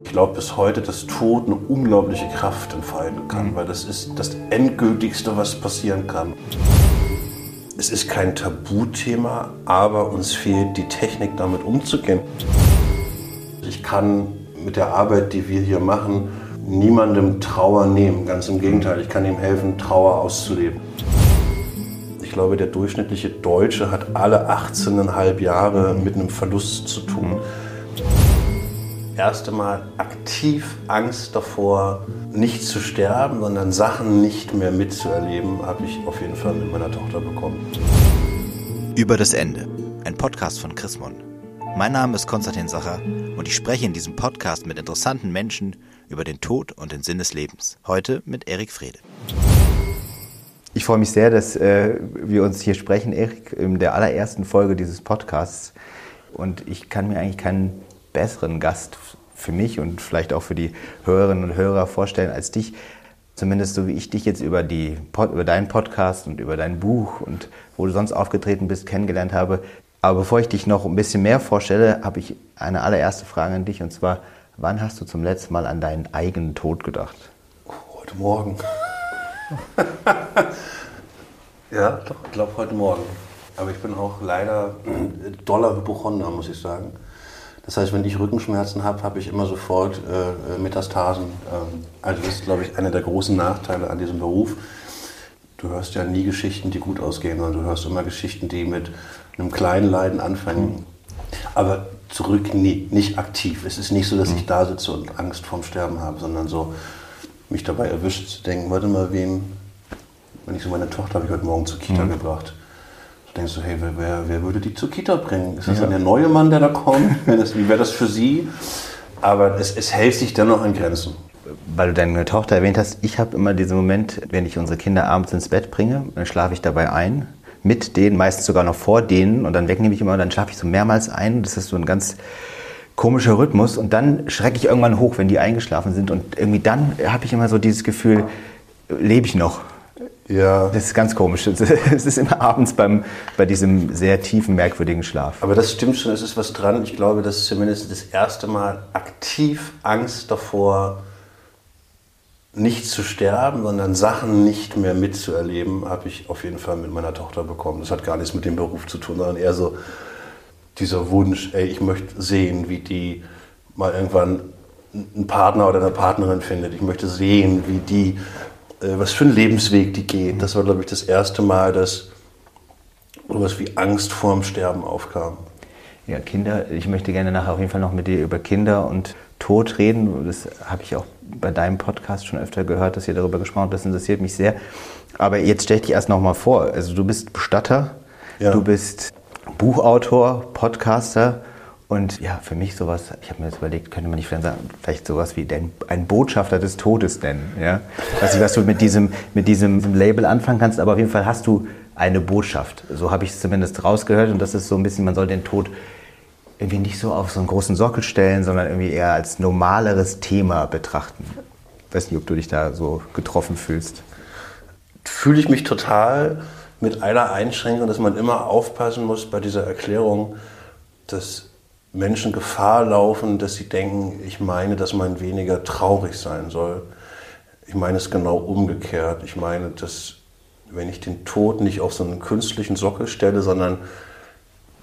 Ich glaube bis heute, dass Tod eine unglaubliche Kraft entfalten kann, mhm. weil das ist das Endgültigste, was passieren kann. Es ist kein Tabuthema, aber uns fehlt die Technik, damit umzugehen. Ich kann mit der Arbeit, die wir hier machen, niemandem Trauer nehmen. Ganz im Gegenteil, ich kann ihm helfen, Trauer auszuleben. Ich glaube, der durchschnittliche Deutsche hat alle 18,5 Jahre mit einem Verlust zu tun. Erste Mal aktiv Angst davor, nicht zu sterben, sondern Sachen nicht mehr mitzuerleben, habe ich auf jeden Fall mit meiner Tochter bekommen. Über das Ende. Ein Podcast von Chris Mon. Mein Name ist Konstantin Sacher und ich spreche in diesem Podcast mit interessanten Menschen über den Tod und den Sinn des Lebens. Heute mit Erik Frede. Ich freue mich sehr, dass äh, wir uns hier sprechen, Erik, in der allerersten Folge dieses Podcasts. Und ich kann mir eigentlich keinen besseren Gast für mich und vielleicht auch für die Hörerinnen und Hörer vorstellen als dich. Zumindest so wie ich dich jetzt über, die, über deinen Podcast und über dein Buch und wo du sonst aufgetreten bist, kennengelernt habe. Aber bevor ich dich noch ein bisschen mehr vorstelle, habe ich eine allererste Frage an dich und zwar, wann hast du zum letzten Mal an deinen eigenen Tod gedacht? Heute Morgen. ja, doch, ich glaube heute Morgen. Aber ich bin auch leider doller Hypochonder, muss ich sagen. Das heißt, wenn ich Rückenschmerzen habe, habe ich immer sofort äh, äh, Metastasen. Ähm, also das ist, glaube ich, einer der großen Nachteile an diesem Beruf. Du hörst ja nie Geschichten, die gut ausgehen, sondern du hörst immer Geschichten, die mit einem kleinen Leiden anfangen. Aber zurück nie, nicht aktiv. Es ist nicht so, dass ich da sitze und Angst vorm Sterben habe, sondern so mich dabei erwischt zu denken, warte mal, wem, wenn ich so meine Tochter habe ich heute Morgen zur Kita mhm. gebracht denkst du, hey, wer, wer, wer, würde die zur Kita bringen? Ist das ja. dann der neue Mann, der da kommt? wie wäre das für sie? Aber es, es hält sich dennoch an Grenzen. Weil du deine Tochter erwähnt hast, ich habe immer diesen Moment, wenn ich unsere Kinder abends ins Bett bringe, dann schlafe ich dabei ein. Mit denen, meistens sogar noch vor denen. Und dann wegnehme ich immer, dann schlafe ich so mehrmals ein. Das ist so ein ganz komischer Rhythmus. Und dann schrecke ich irgendwann hoch, wenn die eingeschlafen sind. Und irgendwie dann habe ich immer so dieses Gefühl, lebe ich noch? Ja. Das ist ganz komisch. Es ist immer abends beim, bei diesem sehr tiefen, merkwürdigen Schlaf. Aber das stimmt schon, es ist was dran. Ich glaube, das ist zumindest das erste Mal aktiv Angst davor, nicht zu sterben, sondern Sachen nicht mehr mitzuerleben, habe ich auf jeden Fall mit meiner Tochter bekommen. Das hat gar nichts mit dem Beruf zu tun, sondern eher so dieser Wunsch, ey, ich möchte sehen, wie die mal irgendwann einen Partner oder eine Partnerin findet. Ich möchte sehen, wie die was für ein Lebensweg die gehen. Das war, glaube ich, das erste Mal, dass sowas wie Angst vorm Sterben aufkam. Ja, Kinder, ich möchte gerne nachher auf jeden Fall noch mit dir über Kinder und Tod reden. Das habe ich auch bei deinem Podcast schon öfter gehört, dass ihr darüber gesprochen habt. Das interessiert mich sehr. Aber jetzt stell dich erst noch mal vor. Also du bist Bestatter, ja. du bist Buchautor, Podcaster und ja, für mich sowas, ich habe mir jetzt überlegt, könnte man nicht vielleicht, sagen, vielleicht sowas wie den, ein Botschafter des Todes nennen. Ja? Weiß nicht, was du mit diesem, mit diesem Label anfangen kannst, aber auf jeden Fall hast du eine Botschaft. So habe ich es zumindest rausgehört und das ist so ein bisschen, man soll den Tod irgendwie nicht so auf so einen großen Sockel stellen, sondern irgendwie eher als normaleres Thema betrachten. Ich weiß nicht, ob du dich da so getroffen fühlst. Fühle ich mich total mit einer Einschränkung, dass man immer aufpassen muss bei dieser Erklärung, dass Menschen Gefahr laufen, dass sie denken, ich meine, dass man weniger traurig sein soll. Ich meine es genau umgekehrt. Ich meine, dass wenn ich den Tod nicht auf so einen künstlichen Sockel stelle, sondern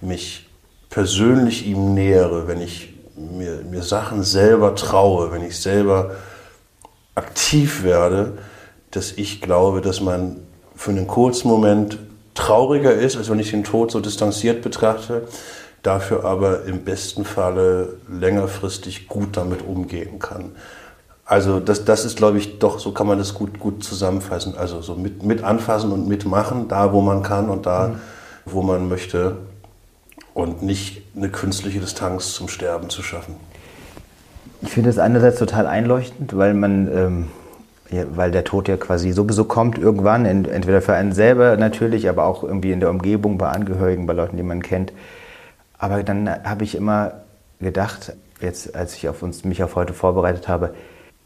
mich persönlich ihm nähere, wenn ich mir, mir Sachen selber traue, wenn ich selber aktiv werde, dass ich glaube, dass man für einen kurzen Moment trauriger ist, als wenn ich den Tod so distanziert betrachte dafür aber im besten Falle längerfristig gut damit umgehen kann. Also das, das ist, glaube ich, doch, so kann man das gut, gut zusammenfassen. Also so mit, mit anfassen und mitmachen, da wo man kann und da mhm. wo man möchte und nicht eine künstliche Distanz zum Sterben zu schaffen. Ich finde es einerseits total einleuchtend, weil man, ähm, ja, weil der Tod ja quasi sowieso kommt irgendwann, entweder für einen selber natürlich, aber auch irgendwie in der Umgebung, bei Angehörigen, bei Leuten, die man kennt. Aber dann habe ich immer gedacht, jetzt als ich auf uns, mich auf heute vorbereitet habe,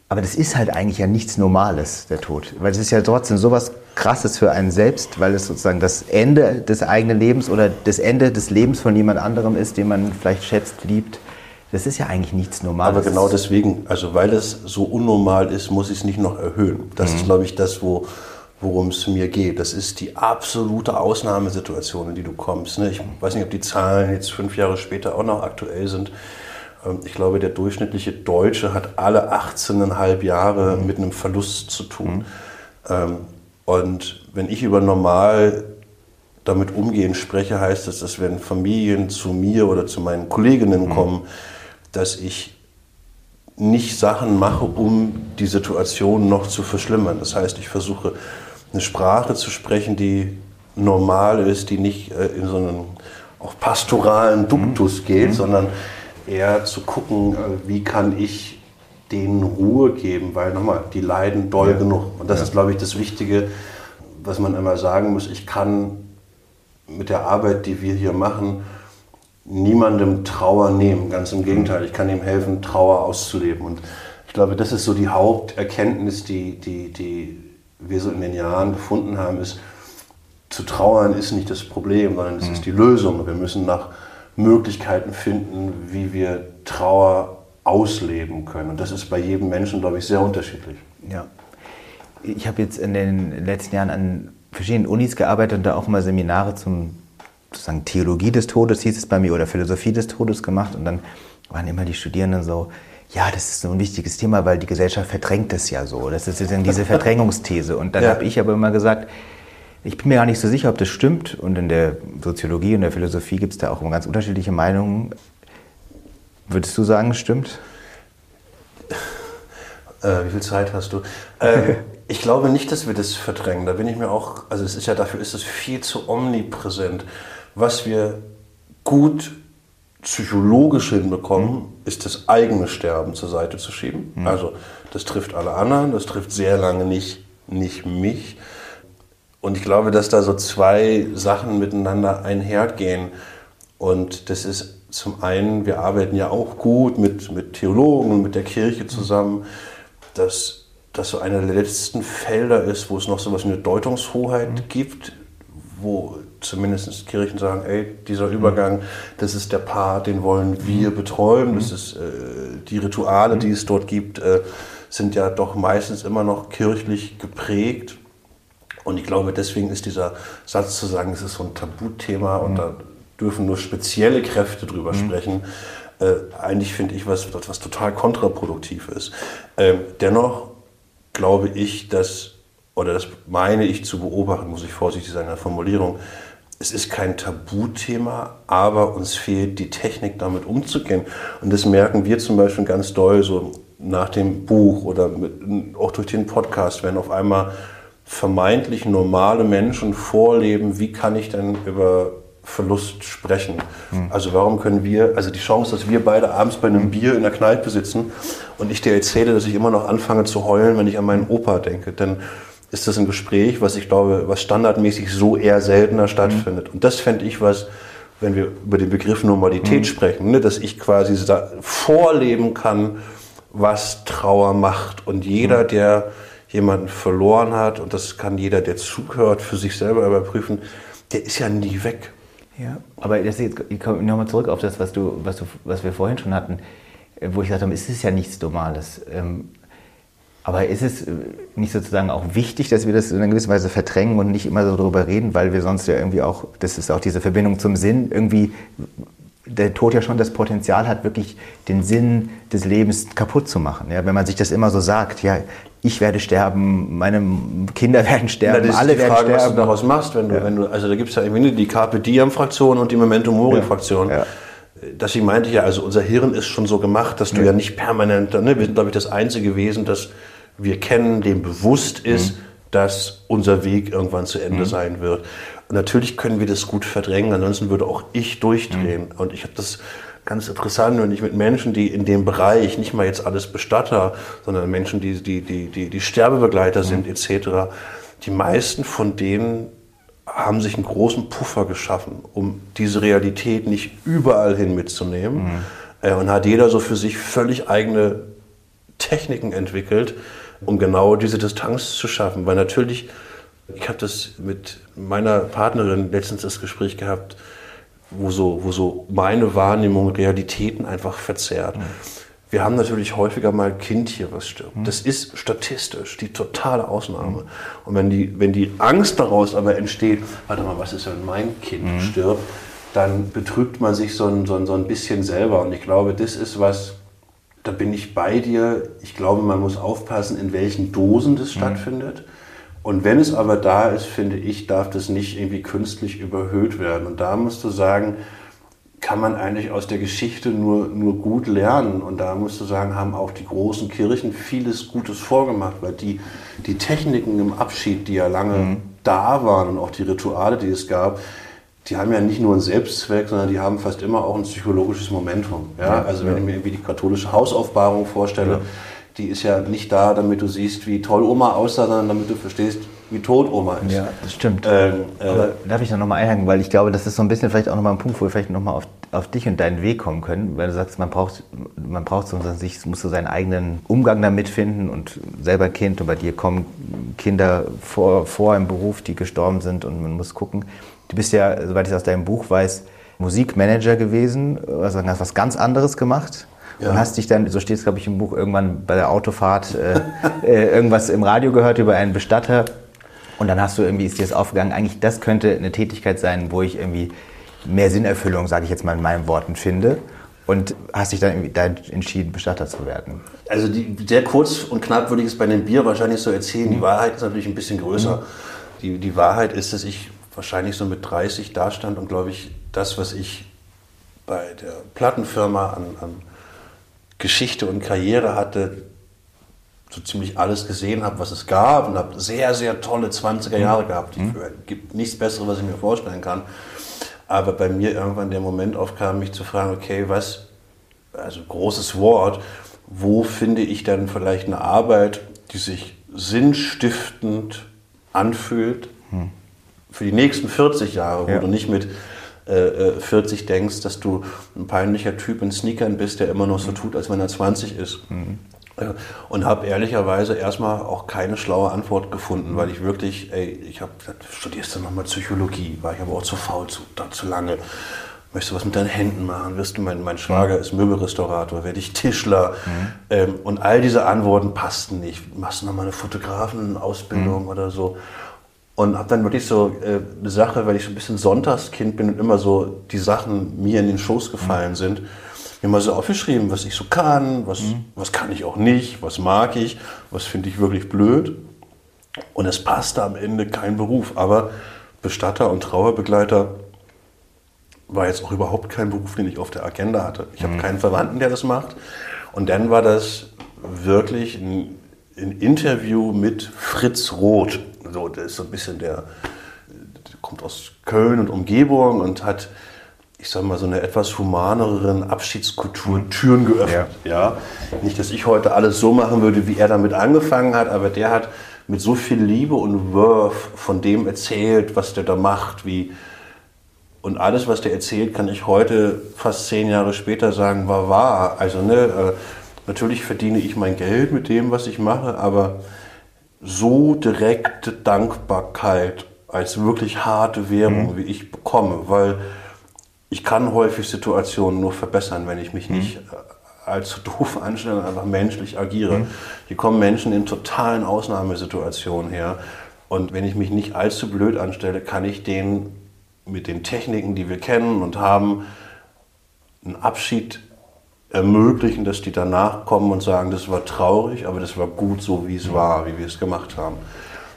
aber das ist halt eigentlich ja nichts Normales, der Tod. Weil es ist ja trotzdem sowas Krasses für einen selbst, weil es sozusagen das Ende des eigenen Lebens oder das Ende des Lebens von jemand anderem ist, den man vielleicht schätzt, liebt. Das ist ja eigentlich nichts Normales. Aber genau deswegen, also weil es so unnormal ist, muss ich es nicht noch erhöhen. Das mhm. ist, glaube ich, das, wo, worum es mir geht. Das ist die absolute Ausnahmesituation, in die du kommst. Ne? Ich weiß nicht, ob die Zahlen jetzt fünf Jahre später auch noch aktuell sind. Ähm, ich glaube, der durchschnittliche Deutsche hat alle 18,5 Jahre mhm. mit einem Verlust zu tun. Mhm. Ähm, und wenn ich über normal damit umgehen spreche, heißt es, dass wenn Familien zu mir oder zu meinen Kolleginnen mhm. kommen, dass ich nicht Sachen mache, um die Situation noch zu verschlimmern. Das heißt, ich versuche eine Sprache zu sprechen, die normal ist, die nicht äh, in so einen auch pastoralen Duktus mhm. geht, mhm. sondern eher zu gucken, äh, wie kann ich denen Ruhe geben, weil nochmal, die leiden doll ja. genug. Und das ja. ist, glaube ich, das Wichtige, was man immer sagen muss. Ich kann mit der Arbeit, die wir hier machen, niemandem Trauer nehmen. Ganz im Gegenteil, ich kann ihm helfen, Trauer auszuleben. Und ich glaube, das ist so die Haupterkenntnis, die, die, die wir so in den Jahren gefunden haben, ist, zu trauern ist nicht das Problem, sondern es mhm. ist die Lösung. Wir müssen nach Möglichkeiten finden, wie wir Trauer ausleben können. Und das ist bei jedem Menschen, glaube ich, sehr unterschiedlich. Ja. Ich habe jetzt in den letzten Jahren an verschiedenen Unis gearbeitet und da auch mal Seminare zum sozusagen Theologie des Todes hieß es bei mir oder Philosophie des Todes gemacht und dann waren immer die Studierenden so, ja, das ist so ein wichtiges Thema, weil die Gesellschaft verdrängt es ja so. Das ist dann diese Verdrängungsthese. Und dann ja. habe ich aber immer gesagt, ich bin mir gar nicht so sicher, ob das stimmt. Und in der Soziologie und der Philosophie gibt es da auch immer ganz unterschiedliche Meinungen. Würdest du sagen, es stimmt? Äh, wie viel Zeit hast du? Ähm, ich glaube nicht, dass wir das verdrängen. Da bin ich mir auch, also es ist ja dafür ist es viel zu omnipräsent. Was wir gut psychologisch hinbekommen, mhm. Ist das eigene Sterben zur Seite zu schieben. Mhm. Also das trifft alle anderen, das trifft sehr lange nicht, nicht mich. Und ich glaube, dass da so zwei Sachen miteinander einhergehen. Und das ist zum einen, wir arbeiten ja auch gut mit, mit Theologen und mit der Kirche zusammen, dass das so einer der letzten Felder ist, wo es noch so etwas wie eine Deutungshoheit mhm. gibt, wo zumindest Kirchen sagen, ey, dieser mhm. Übergang, das ist der Part, den wollen wir mhm. betreuen. Das mhm. ist äh, die Rituale, die es dort gibt, äh, sind ja doch meistens immer noch kirchlich geprägt. Und ich glaube, deswegen ist dieser Satz zu sagen, es ist so ein Tabuthema und da dürfen nur spezielle Kräfte drüber mhm. sprechen, äh, eigentlich finde ich was, was total kontraproduktiv ist. Ähm, dennoch glaube ich, dass oder das meine ich zu beobachten, muss ich vorsichtig sein in der Formulierung, es ist kein Tabuthema, aber uns fehlt die Technik, damit umzugehen. Und das merken wir zum Beispiel ganz doll so nach dem Buch oder mit, auch durch den Podcast, wenn auf einmal vermeintlich normale Menschen vorleben, wie kann ich denn über Verlust sprechen. Mhm. Also warum können wir, also die Chance, dass wir beide abends bei einem Bier in der Kneipe sitzen und ich dir erzähle, dass ich immer noch anfange zu heulen, wenn ich an meinen Opa denke, dann ist das ein Gespräch, was ich glaube, was standardmäßig so eher seltener stattfindet. Mhm. Und das fände ich was, wenn wir über den Begriff Normalität mhm. sprechen, ne, dass ich quasi vorleben kann, was Trauer macht. Und jeder, mhm. der jemanden verloren hat, und das kann jeder, der zuhört, für sich selber überprüfen, der ist ja nie weg. Ja, aber das jetzt, ich komme nochmal zurück auf das, was, du, was, du, was wir vorhin schon hatten, wo ich gesagt habe, es ist ja nichts Normales. Ähm, aber ist es äh, nicht sozusagen auch wichtig, dass wir das in einer gewissen Weise verdrängen und nicht immer so darüber reden, weil wir sonst ja irgendwie auch, das ist auch diese Verbindung zum Sinn, irgendwie der Tod ja schon das Potenzial hat, wirklich den Sinn des Lebens kaputt zu machen. Ja, wenn man sich das immer so sagt, ja, ich werde sterben, meine Kinder werden sterben, Na, alle werden Frage, sterben. Was du daraus machst, wenn du, ja. wenn du also da gibt es ja irgendwie die Carpe Diem-Fraktion und die Memento Mori-Fraktion. Ja. Ja. Das ich meinte ja, also unser Hirn ist schon so gemacht, dass du ja nicht permanent, ne, wir sind glaube ich das einzige Wesen, das wir kennen, dem bewusst ist, mhm. dass unser Weg irgendwann zu Ende mhm. sein wird. Und natürlich können wir das gut verdrängen, ansonsten würde auch ich durchdrehen. Mhm. Und ich habe das ganz interessant, wenn ich mit Menschen, die in dem Bereich, nicht mal jetzt alles Bestatter, sondern Menschen, die, die, die, die, die Sterbebegleiter sind, mhm. etc., die meisten von denen haben sich einen großen Puffer geschaffen, um diese Realität nicht überall hin mitzunehmen. Mhm. Äh, und hat jeder so für sich völlig eigene Techniken entwickelt, um genau diese Distanz zu schaffen. Weil natürlich, ich habe das mit meiner Partnerin letztens das Gespräch gehabt, wo so, wo so meine Wahrnehmung Realitäten einfach verzerrt. Mhm. Wir haben natürlich häufiger mal ein Kind hier, was stirbt. Mhm. Das ist statistisch die totale Ausnahme. Mhm. Und wenn die, wenn die Angst daraus aber entsteht, warte mal, was ist, wenn mein Kind mhm. stirbt, dann betrügt man sich so ein, so, ein, so ein bisschen selber. Und ich glaube, das ist was, da bin ich bei dir. Ich glaube, man muss aufpassen, in welchen Dosen das mhm. stattfindet. Und wenn es aber da ist, finde ich, darf das nicht irgendwie künstlich überhöht werden. Und da musst du sagen, kann man eigentlich aus der Geschichte nur, nur gut lernen. Und da musst du sagen, haben auch die großen Kirchen vieles Gutes vorgemacht, weil die, die Techniken im Abschied, die ja lange mhm. da waren und auch die Rituale, die es gab, die haben ja nicht nur einen Selbstzweck, sondern die haben fast immer auch ein psychologisches Momentum. Ja? Also wenn ich mir irgendwie die katholische Hausaufbahrung vorstelle, ja die ist ja nicht da, damit du siehst, wie toll Oma aussah, sondern damit du verstehst, wie tot Oma ist. Ja, das stimmt. Ähm, äh, Aber darf ich da nochmal einhaken, weil ich glaube, das ist so ein bisschen vielleicht auch nochmal ein Punkt, wo wir vielleicht nochmal auf, auf dich und deinen Weg kommen können, weil du sagst, man braucht, man braucht so an sich, musst du seinen eigenen Umgang damit finden und selber Kind und bei dir kommen Kinder vor, vor im Beruf, die gestorben sind und man muss gucken. Du bist ja, soweit ich aus deinem Buch weiß, Musikmanager gewesen, also hast was ganz anderes gemacht ja. und hast dich dann, so steht es glaube ich im Buch, irgendwann bei der Autofahrt äh, äh, irgendwas im Radio gehört über einen Bestatter und dann hast du irgendwie, ist dir das aufgegangen, eigentlich das könnte eine Tätigkeit sein, wo ich irgendwie mehr Sinnerfüllung, sage ich jetzt mal in meinen Worten, finde und hast dich dann irgendwie da entschieden, Bestatter zu werden? Also die, sehr kurz und knapp würde ich es bei dem Bier wahrscheinlich so erzählen. Mhm. Die Wahrheit ist natürlich ein bisschen größer. Mhm. Die, die Wahrheit ist, dass ich wahrscheinlich so mit 30 dastand und glaube ich, das, was ich bei der Plattenfirma an, an Geschichte und Karriere hatte, so ziemlich alles gesehen habe, was es gab und habe sehr, sehr tolle 20er Jahre gehabt. Es mhm. gibt nichts Besseres, was ich mir vorstellen kann. Aber bei mir irgendwann der Moment aufkam, mich zu fragen, okay, was, also großes Wort, wo finde ich dann vielleicht eine Arbeit, die sich sinnstiftend anfühlt hm. Für die nächsten 40 Jahre, wo ja. du nicht mit 40 äh, denkst, dass du ein peinlicher Typ in Sneakern bist, der immer noch so tut, als wenn er 20 ist. Mhm. Und habe ehrlicherweise erstmal auch keine schlaue Antwort gefunden, weil ich wirklich, ey, ich habe studierst du nochmal Psychologie, war ich aber auch zu faul, zu, zu lange. Möchtest du was mit deinen Händen machen? Wirst du, mein, mein Schwager ist Möbelrestaurator, werde ich Tischler? Mhm. Ähm, und all diese Antworten passten nicht. Machst du nochmal eine Fotografenausbildung mhm. oder so? Und habe dann wirklich so äh, eine Sache, weil ich so ein bisschen Sonntagskind bin und immer so die Sachen mir in den Schoß gefallen mhm. sind, mir mal so aufgeschrieben, was ich so kann, was, mhm. was kann ich auch nicht, was mag ich, was finde ich wirklich blöd. Und es passte am Ende kein Beruf. Aber Bestatter und Trauerbegleiter war jetzt auch überhaupt kein Beruf, den ich auf der Agenda hatte. Ich mhm. habe keinen Verwandten, der das macht. Und dann war das wirklich ein, ein Interview mit Fritz Roth. So, der ist so ein bisschen der, der kommt aus Köln und Umgebung und hat, ich sag mal, so eine etwas humaneren Abschiedskultur. Türen geöffnet. Ja. ja. Nicht, dass ich heute alles so machen würde, wie er damit angefangen hat, aber der hat mit so viel Liebe und Wurf von dem erzählt, was der da macht, wie und alles, was der erzählt, kann ich heute, fast zehn Jahre später sagen, war wahr. Also ne, äh, natürlich verdiene ich mein Geld mit dem, was ich mache, aber so direkte Dankbarkeit als wirklich harte Währung, mhm. wie ich bekomme, weil ich kann häufig Situationen nur verbessern, wenn ich mich mhm. nicht äh, allzu doof anstelle und einfach menschlich agiere. Mhm. Hier kommen Menschen in totalen Ausnahmesituationen her und wenn ich mich nicht allzu blöd anstelle, kann ich denen mit den Techniken, die wir kennen und haben, einen Abschied ermöglichen, dass die danach kommen und sagen, das war traurig, aber das war gut so, wie es war, wie wir es gemacht haben.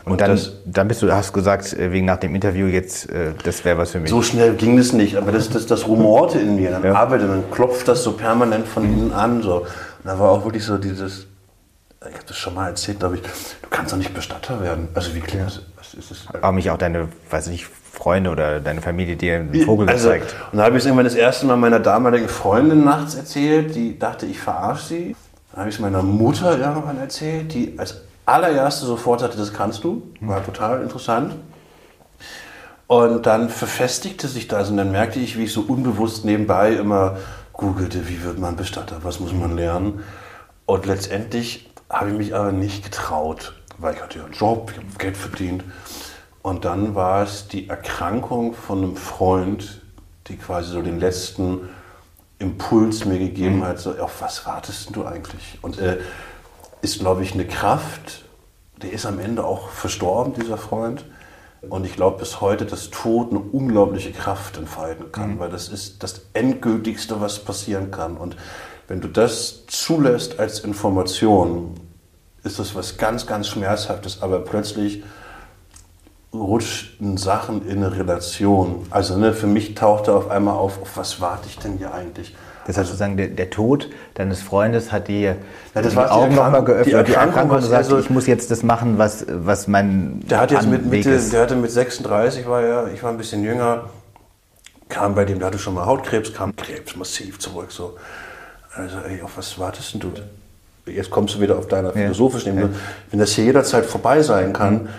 Und, und dann, das, dann bist du, hast gesagt, äh, wegen nach dem Interview jetzt, äh, das wäre was für mich. So schnell ging es nicht, aber das, das, das rumorte in mir. Dann ja. arbeitet, dann klopft das so permanent von mhm. innen an. So. Und da war auch wirklich so dieses, ich habe das schon mal erzählt, glaube ich, du kannst doch nicht Bestatter werden. Also wie klingt das? Was ist das? Aber mich auch deine, weiß ich nicht, Freunde oder deine Familie dir einen Vogel also, gezeigt? Und da habe ich es irgendwann das erste Mal meiner damaligen Freundin nachts erzählt, die dachte, ich verarsche sie. Dann habe ich es meiner Mutter irgendwann erzählt, die als allererste sofort sagte, das kannst du. War total interessant. Und dann verfestigte sich das und dann merkte ich, wie ich so unbewusst nebenbei immer googelte, wie wird man Bestatter, was muss man lernen. Und letztendlich habe ich mich aber nicht getraut, weil ich hatte ja einen Job, ich habe Geld verdient. Und dann war es die Erkrankung von einem Freund, die quasi so den letzten Impuls mir gegeben mhm. hat, so, auf was wartest du eigentlich? Und äh, ist, glaube ich, eine Kraft, der ist am Ende auch verstorben, dieser Freund. Und ich glaube bis heute, dass Tod eine unglaubliche Kraft entfalten kann, mhm. weil das ist das Endgültigste, was passieren kann. Und wenn du das zulässt als Information, ist das was ganz, ganz Schmerzhaftes, aber plötzlich rutschen Sachen in eine Relation. Also ne, für mich taucht er auf einmal auf, auf was warte ich denn hier eigentlich? Das heißt sozusagen, der, der, Tod deines Freundes hat dir ja, die Augen nochmal geöffnet, die Erkrankung, die und sagt, also, ich muss jetzt das machen, was, was mein Der hat jetzt mit Mitte, der hatte mit 36, war ja, ich war ein bisschen jünger, kam bei dem, der hatte schon mal Hautkrebs, kam Krebs massiv zurück. So. Also, ey, auf was wartest denn du? Jetzt kommst du wieder auf deiner philosophischen Ebene. Ja. Wenn das hier jederzeit vorbei sein kann,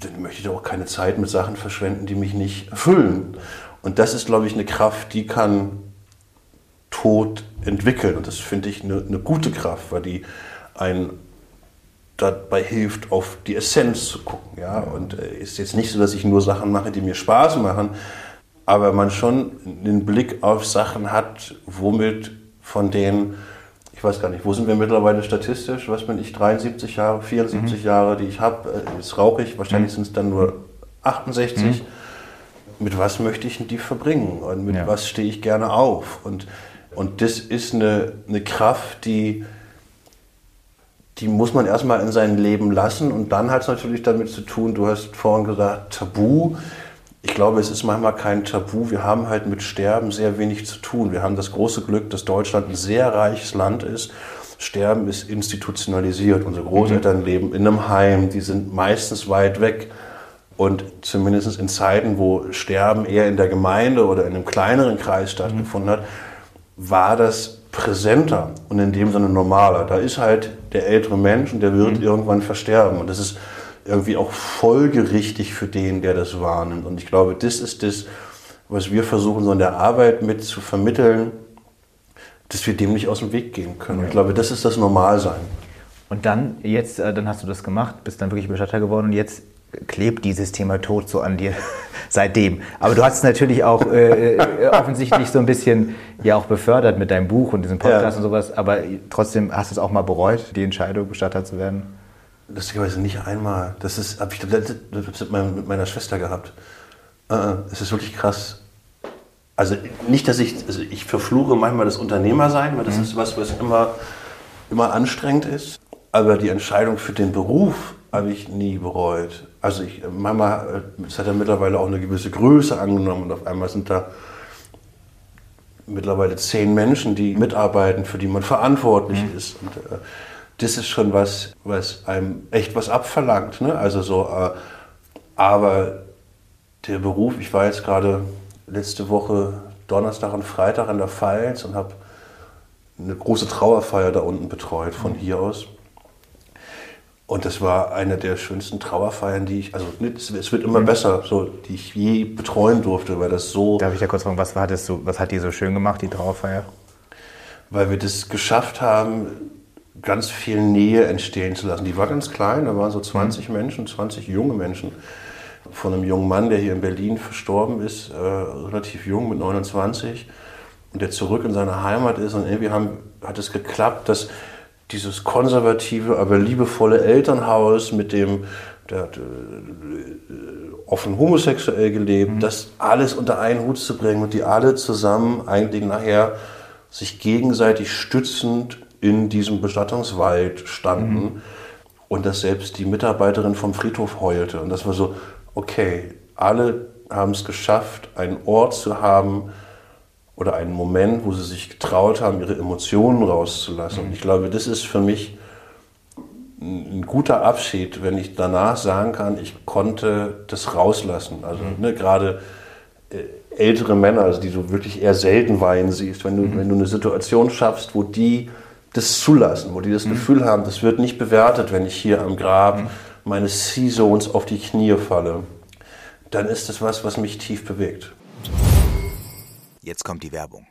dann möchte ich auch keine Zeit mit Sachen verschwenden, die mich nicht erfüllen. Und das ist, glaube ich, eine Kraft, die kann Tod entwickeln. Und das finde ich eine, eine, gute Kraft, weil die einen dabei hilft, auf die Essenz zu gucken. Ja? Und äh, ist jetzt nicht so, dass ich nur Sachen mache, die mir Spaß machen, aber man schon einen Blick auf Sachen hat, womit von denen, ich weiß gar nicht, wo sind wir mittlerweile statistisch? Was bin ich, 73 Jahre, 74 mhm. Jahre, die ich habe, äh, jetzt rauche ich, wahrscheinlich mhm. sind es dann nur 68. Mhm. Mit was möchte ich die verbringen und mit ja. was stehe ich gerne auf? Und und das ist eine, eine Kraft, die, die muss man erstmal in sein Leben lassen. Und dann hat es natürlich damit zu tun, du hast vorhin gesagt, Tabu. Ich glaube, es ist manchmal kein Tabu. Wir haben halt mit Sterben sehr wenig zu tun. Wir haben das große Glück, dass Deutschland ein sehr reiches Land ist. Sterben ist institutionalisiert. Unsere Großeltern mhm. leben in einem Heim, die sind meistens weit weg. Und zumindest in Zeiten, wo Sterben eher in der Gemeinde oder in einem kleineren Kreis stattgefunden hat, war das präsenter und in dem Sinne normaler. Da ist halt der ältere Mensch und der wird mhm. irgendwann versterben. Und das ist irgendwie auch folgerichtig für den, der das wahrnimmt. Und ich glaube, das ist das, was wir versuchen, so in der Arbeit mit zu vermitteln, dass wir dem nicht aus dem Weg gehen können. Ich glaube, das ist das Normalsein. Und dann, jetzt, äh, dann hast du das gemacht, bist dann wirklich Bestatter geworden und jetzt klebt dieses Thema Tod so an dir seitdem. Aber du hast es natürlich auch äh, äh, offensichtlich so ein bisschen ja auch befördert mit deinem Buch und diesem Podcast ja. und sowas. Aber trotzdem hast du es auch mal bereut, die Entscheidung, Bestatter zu werden? Lustigerweise nicht einmal. Das ist, habe ich mit meiner Schwester gehabt. Äh, es ist wirklich krass. Also nicht, dass ich, also ich verfluche manchmal das Unternehmersein, weil das mhm. ist was, was immer, immer anstrengend ist. Aber die Entscheidung für den Beruf habe ich nie bereut. Also ich, Mama, es hat ja mittlerweile auch eine gewisse Größe angenommen und auf einmal sind da mittlerweile zehn Menschen, die mitarbeiten, für die man verantwortlich mhm. ist. Und äh, das ist schon was, was einem echt was abverlangt. Ne? Also so, äh, aber der Beruf, ich war jetzt gerade letzte Woche Donnerstag und Freitag in der Pfalz und habe eine große Trauerfeier da unten betreut von mhm. hier aus. Und das war eine der schönsten Trauerfeiern, die ich, also es wird immer mhm. besser, so, die ich je betreuen durfte, weil das so. Darf ich da kurz fragen, was war das so, was hat die so schön gemacht, die Trauerfeier? Weil wir das geschafft haben, ganz viel Nähe entstehen zu lassen. Die war ganz klein, da waren so 20 mhm. Menschen, 20 junge Menschen. Von einem jungen Mann, der hier in Berlin verstorben ist, äh, relativ jung, mit 29, und der zurück in seine Heimat ist. Und irgendwie haben, hat es geklappt, dass dieses konservative, aber liebevolle Elternhaus mit dem, der hat äh, offen homosexuell gelebt, mhm. das alles unter einen Hut zu bringen und die alle zusammen eigentlich nachher sich gegenseitig stützend in diesem Bestattungswald standen mhm. und dass selbst die Mitarbeiterin vom Friedhof heulte. Und das war so, okay, alle haben es geschafft, einen Ort zu haben, oder einen Moment, wo sie sich getraut haben, ihre Emotionen rauszulassen. Und ich glaube, das ist für mich ein guter Abschied, wenn ich danach sagen kann, ich konnte das rauslassen. Also mhm. ne, gerade äh, ältere Männer, also die du wirklich eher selten weinen siehst, wenn du, mhm. wenn du eine Situation schaffst, wo die das zulassen, wo die das mhm. Gefühl haben, das wird nicht bewertet, wenn ich hier am Grab mhm. meines C-Zones auf die Knie falle, dann ist das was, was mich tief bewegt. Jetzt kommt die Werbung.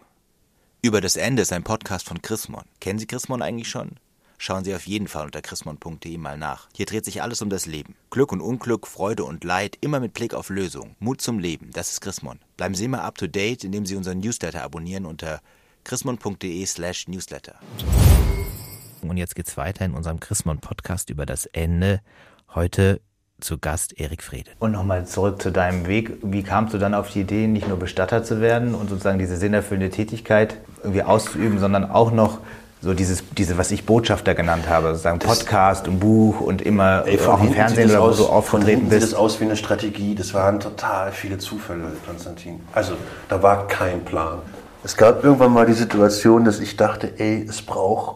Über das Ende ist ein Podcast von Chrismon. Kennen Sie Chrismon eigentlich schon? schauen Sie auf jeden Fall unter chrismon.de mal nach. Hier dreht sich alles um das Leben. Glück und Unglück, Freude und Leid, immer mit Blick auf Lösung. Mut zum Leben, das ist Chrismon. Bleiben Sie immer up to date, indem Sie unseren Newsletter abonnieren unter chrismon.de slash newsletter. Und jetzt geht's weiter in unserem Chrismon Podcast über das Ende. Heute zu Gast Erik Frede. Und nochmal zurück zu deinem Weg. Wie kamst du dann auf die Idee, nicht nur Bestatter zu werden und sozusagen diese sinnerfüllende Tätigkeit irgendwie auszuüben, sondern auch noch so dieses, diese, was ich Botschafter genannt habe, sozusagen Podcast und Buch und immer Ey, auch im Fernsehen oder wo du aufgetreten sieht bist. das aus wie eine Strategie. Das waren total viele Zufälle, Konstantin. Also, da war kein Plan. Es gab irgendwann mal die Situation, dass ich dachte, ey, es braucht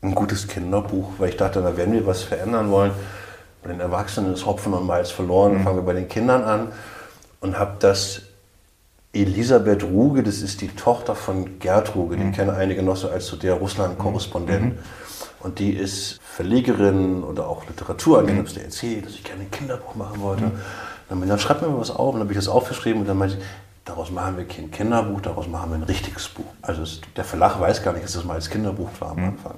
ein gutes Kinderbuch, weil ich dachte, da werden wir was verändern wollen. Bei den Erwachsenen ist Hopfen und Malz verloren, dann fangen wir bei den Kindern an und habe das Elisabeth Ruge, das ist die Tochter von Gerd Ruge, die kennen einige noch so als so der Russland-Korrespondent. Und die ist Verlegerin oder auch ich dir erzählt, dass ich gerne ein Kinderbuch machen wollte. Dann, meinte, dann schreib mir mal was auf. Und dann habe ich das aufgeschrieben und dann meinte ich, daraus machen wir kein Kinderbuch, daraus machen wir ein richtiges Buch. Also es, der Verlag weiß gar nicht, dass das mal als Kinderbuch war am Anfang.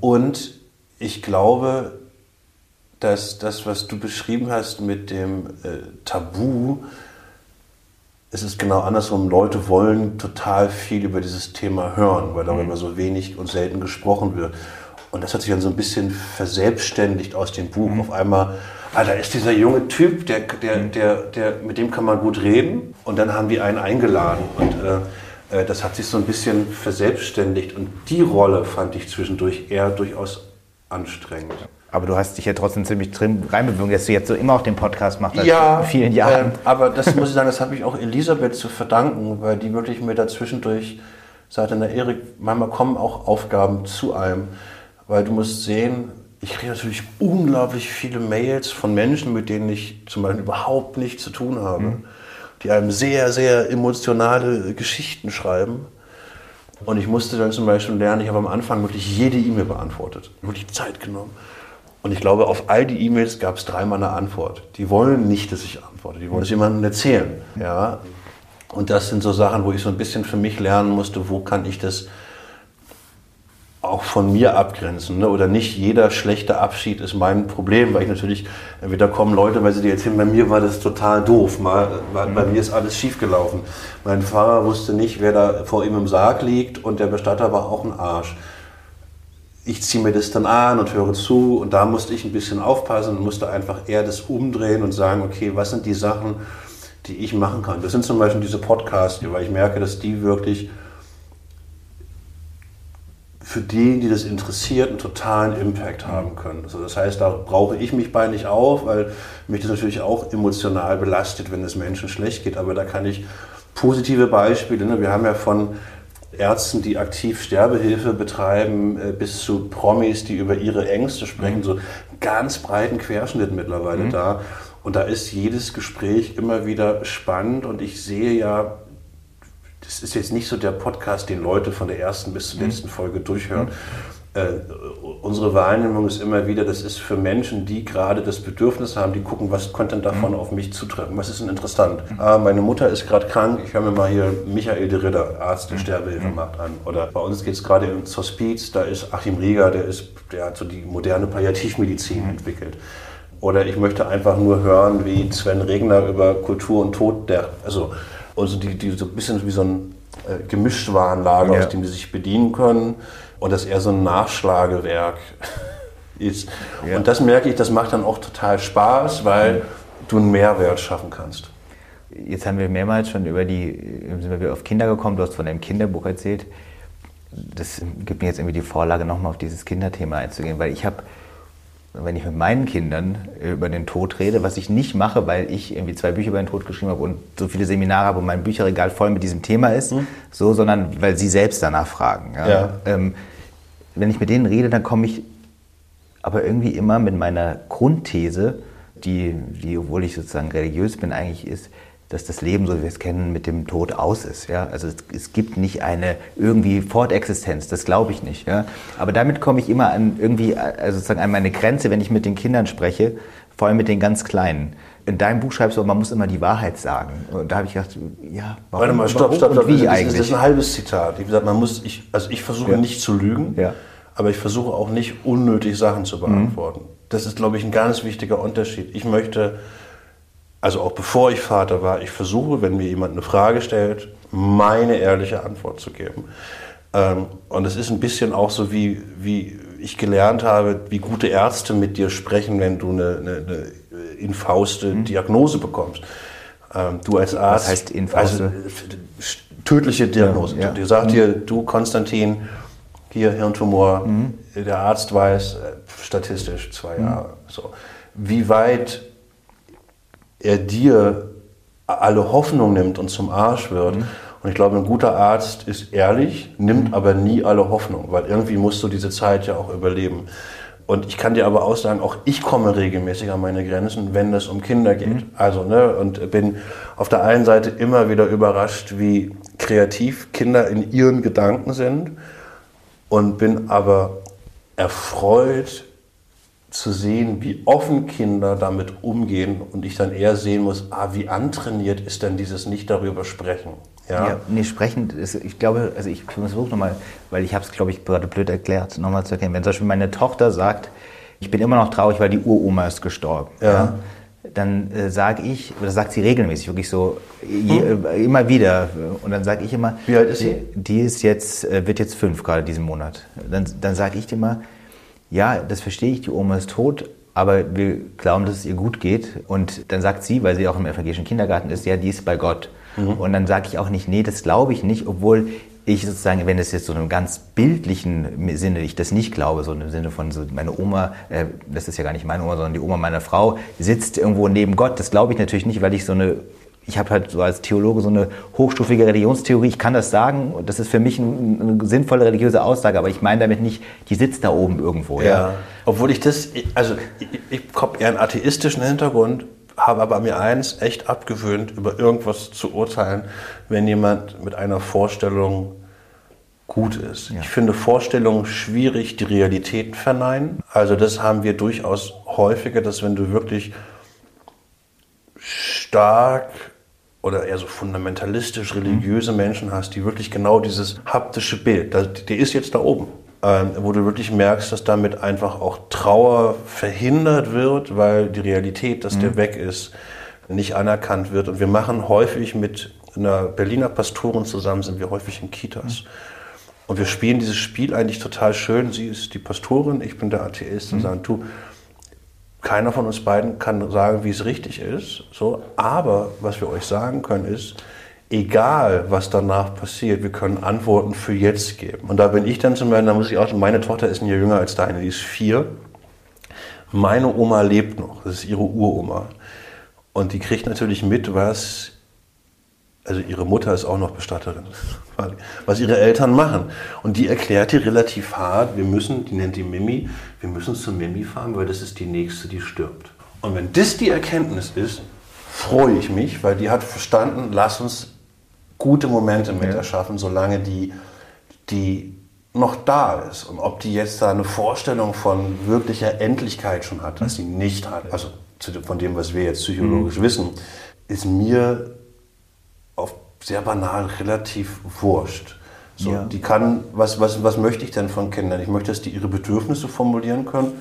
Und ich glaube, dass das, was du beschrieben hast mit dem äh, Tabu, es ist genau andersrum. Leute wollen total viel über dieses Thema hören, weil darüber so wenig und selten gesprochen wird. Und das hat sich dann so ein bisschen verselbstständigt aus dem Buch. Auf einmal, ah, da ist dieser junge Typ, der, der, der, der, mit dem kann man gut reden. Und dann haben die einen eingeladen. Und äh, äh, das hat sich so ein bisschen verselbstständigt. Und die Rolle fand ich zwischendurch eher durchaus anstrengend. Aber du hast dich ja trotzdem ziemlich drin reinbewegt, dass du jetzt so immer auch den Podcast machst Ja, vielen Jahren. ähm, aber das muss ich sagen, das habe ich auch Elisabeth zu verdanken, weil die wirklich mir dazwischendurch sagte, na Erik, manchmal kommen auch Aufgaben zu einem, weil du musst sehen, ich kriege natürlich unglaublich viele Mails von Menschen, mit denen ich zum Beispiel überhaupt nichts zu tun habe, die einem sehr, sehr emotionale Geschichten schreiben. Und ich musste dann zum Beispiel lernen, ich habe am Anfang wirklich jede E-Mail beantwortet, wirklich Zeit genommen. Und ich glaube, auf all die E-Mails gab es dreimal eine Antwort. Die wollen nicht, dass ich antworte, die wollen es jemandem erzählen. Ja? Und das sind so Sachen, wo ich so ein bisschen für mich lernen musste, wo kann ich das auch von mir abgrenzen. Ne? Oder nicht jeder schlechte Abschied ist mein Problem, weil ich natürlich, entweder kommen Leute, weil sie dir erzählen, bei mir war das total doof, mal, bei, bei mir ist alles schiefgelaufen. Mein Fahrer wusste nicht, wer da vor ihm im Sarg liegt und der Bestatter war auch ein Arsch ich ziehe mir das dann an und höre zu und da musste ich ein bisschen aufpassen und musste einfach eher das umdrehen und sagen, okay, was sind die Sachen, die ich machen kann. Das sind zum Beispiel diese Podcasts, weil ich merke, dass die wirklich für die, die das interessiert, einen totalen Impact haben können. Also das heißt, da brauche ich mich bei nicht auf, weil mich das natürlich auch emotional belastet, wenn es Menschen schlecht geht. Aber da kann ich positive Beispiele, ne? wir haben ja von Ärzten, die aktiv Sterbehilfe betreiben, äh, bis zu Promis, die über ihre Ängste sprechen, so einen ganz breiten Querschnitt mittlerweile da. Und da ist jedes Gespräch immer wieder spannend und ich sehe ja, das ist jetzt nicht so der Podcast, den Leute von der ersten bis zur letzten Folge durchhören. Äh, unsere Wahrnehmung ist immer wieder, das ist für Menschen, die gerade das Bedürfnis haben, die gucken, was könnte denn davon auf mich zutreffen, was ist denn interessant. Ah, meine Mutter ist gerade krank, ich höre mir mal hier Michael de Ritter, Arzt, der Sterbehilfe macht, an. Oder bei uns geht es gerade ins Hospiz, da ist Achim Rieger, der, ist, der hat so die moderne Palliativmedizin entwickelt. Oder ich möchte einfach nur hören, wie Sven Regner über Kultur und Tod, der, also, also die, die so ein bisschen wie so ein äh, Gemischtwarenlager, Ja. aus dem die sich bedienen können. Und das eher so ein Nachschlagewerk ist. Ja. Und das merke ich, das macht dann auch total Spaß, weil du einen Mehrwert schaffen kannst. Jetzt haben wir mehrmals schon über die, sind wir wieder auf Kinder gekommen, du hast von deinem Kinderbuch erzählt. Das gibt mir jetzt irgendwie die Vorlage, nochmal auf dieses Kinderthema einzugehen, weil ich habe, wenn ich mit meinen Kindern über den Tod rede, was ich nicht mache, weil ich irgendwie zwei Bücher über den Tod geschrieben habe und so viele Seminare habe und mein Bücherregal voll mit diesem Thema ist, so, sondern weil sie selbst danach fragen. Ja? Ja. Ähm, wenn ich mit denen rede, dann komme ich aber irgendwie immer mit meiner Grundthese, die, die, obwohl ich sozusagen religiös bin, eigentlich ist, dass das Leben, so wie wir es kennen, mit dem Tod aus ist. Ja? Also es, es gibt nicht eine irgendwie Fortexistenz, das glaube ich nicht. Ja? Aber damit komme ich immer an irgendwie also sozusagen an meine Grenze, wenn ich mit den Kindern spreche, vor allem mit den ganz Kleinen. In deinem Buch schreibst du, man muss immer die Wahrheit sagen. Und da habe ich gedacht, ja, warum, Warte mal, stopp, stopp, stopp. wie das, ist- eigentlich? Das ist ein halbes Zitat. Wie gesagt, man muss, ich, also ich versuche Ja. nicht zu lügen, Ja. aber ich versuche auch nicht unnötig Sachen zu beantworten. Mhm. Das ist, glaube ich, ein ganz wichtiger Unterschied. Ich möchte, also auch bevor ich Vater war, ich versuche, wenn mir jemand eine Frage stellt, meine ehrliche Antwort zu geben. Ähm, und es ist ein bisschen auch so, wie, wie ich gelernt habe, wie gute Ärzte mit dir sprechen, wenn du eine, eine, eine infauste mhm. Diagnose bekommst. Ähm, du als Arzt. Was heißt infauste? Also, tödliche Diagnose. Ja, ja. Die sagt mhm. dir, du Konstantin, hier Hirntumor, mhm. der Arzt weiß, äh, statistisch zwei mhm. Jahre. So. Wie weit er dir alle Hoffnung nimmt und zum Arsch wird. Mhm. Und ich glaube, ein guter Arzt ist ehrlich, nimmt mhm. aber nie alle Hoffnung, weil irgendwie musst du diese Zeit ja auch überleben. Und ich kann dir aber auch sagen, auch ich komme regelmäßig an meine Grenzen, wenn es um Kinder geht. Mhm. Also, ne, und bin auf der einen Seite immer wieder überrascht, wie kreativ Kinder in ihren Gedanken sind und bin aber erfreut, zu sehen, wie offen Kinder damit umgehen und ich dann eher sehen muss, ah, wie antrainiert ist denn dieses nicht darüber sprechen. Ja, ja nee, sprechen, ist, ich glaube, also ich versuche nochmal, weil ich habe es, glaube ich, gerade blöd erklärt, nochmal zu erkennen. Wenn zum Beispiel meine Tochter sagt, ich bin immer noch traurig, weil die Uroma ist gestorben. Ja. ja dann äh, sage ich, oder sagt sie regelmäßig, wirklich so, je, hm. äh, immer wieder. Und dann sage ich immer, wie alt ist sie? Die ist jetzt, äh, wird jetzt fünf gerade diesen Monat. Dann, dann sage ich immer, ja, das verstehe ich, die Oma ist tot, aber wir glauben, dass es ihr gut geht. Und dann sagt sie, weil sie auch im evangelischen Kindergarten ist, ja, die ist bei Gott. Mhm. Und dann sage ich auch nicht, nee, das glaube ich nicht, obwohl ich sozusagen, wenn es jetzt so einem ganz bildlichen Sinne, ich das nicht glaube, so im Sinne von so meine Oma, äh, das ist ja gar nicht meine Oma, sondern die Oma meiner Frau, sitzt irgendwo neben Gott, das glaube ich natürlich nicht, weil ich so eine ich habe halt so als Theologe so eine hochstufige Religionstheorie. Ich kann das sagen das ist für mich eine, eine sinnvolle religiöse Aussage, aber ich meine damit nicht, die sitzt da oben irgendwo. Ja, ja. obwohl ich das, also ich, ich habe eher einen atheistischen Hintergrund, habe aber mir eins echt abgewöhnt, über irgendwas zu urteilen, wenn jemand mit einer Vorstellung gut ist. Ja. Ich finde Vorstellungen schwierig, die Realität verneinen. Also das haben wir durchaus häufiger, dass wenn du wirklich stark oder eher so fundamentalistisch religiöse Menschen hast, die wirklich genau dieses haptische Bild, der ist jetzt da oben, ähm, wo du wirklich merkst, dass damit einfach auch Trauer verhindert wird, weil die Realität, dass mhm. der weg ist, nicht anerkannt wird. Und wir machen häufig mit einer Berliner Pastorin zusammen, sind wir häufig in Kitas. Mhm. Und wir spielen dieses Spiel eigentlich total schön. Sie ist die Pastorin, ich bin der Atheist und mhm. sagen, du, keiner von uns beiden kann sagen, wie es richtig ist. So, aber was wir euch sagen können ist, egal was danach passiert, wir können Antworten für jetzt geben. Und da bin ich dann zum Beispiel, da muss ich auch, meine Tochter ist ein Jahr jünger als deine, die ist vier. Meine Oma lebt noch, das ist ihre Uroma. Und die kriegt natürlich mit, was also ihre Mutter ist auch noch Bestatterin, was ihre Eltern machen. Und die erklärt ihr relativ hart, wir müssen, die nennt die Mimi, wir müssen zur Mimi fahren, weil das ist die nächste, die stirbt. Und wenn das die Erkenntnis ist, freue ich mich, weil die hat verstanden, lass uns gute Momente mit erschaffen, solange die, die noch da ist. Und ob die jetzt da eine Vorstellung von wirklicher Endlichkeit schon hat, was sie nicht hat, also von dem, was wir jetzt psychologisch mhm. wissen, ist mir auf sehr banal relativ wurscht. So, ja. Die kann, was, was, was möchte ich denn von Kindern? Ich möchte, dass die ihre Bedürfnisse formulieren können.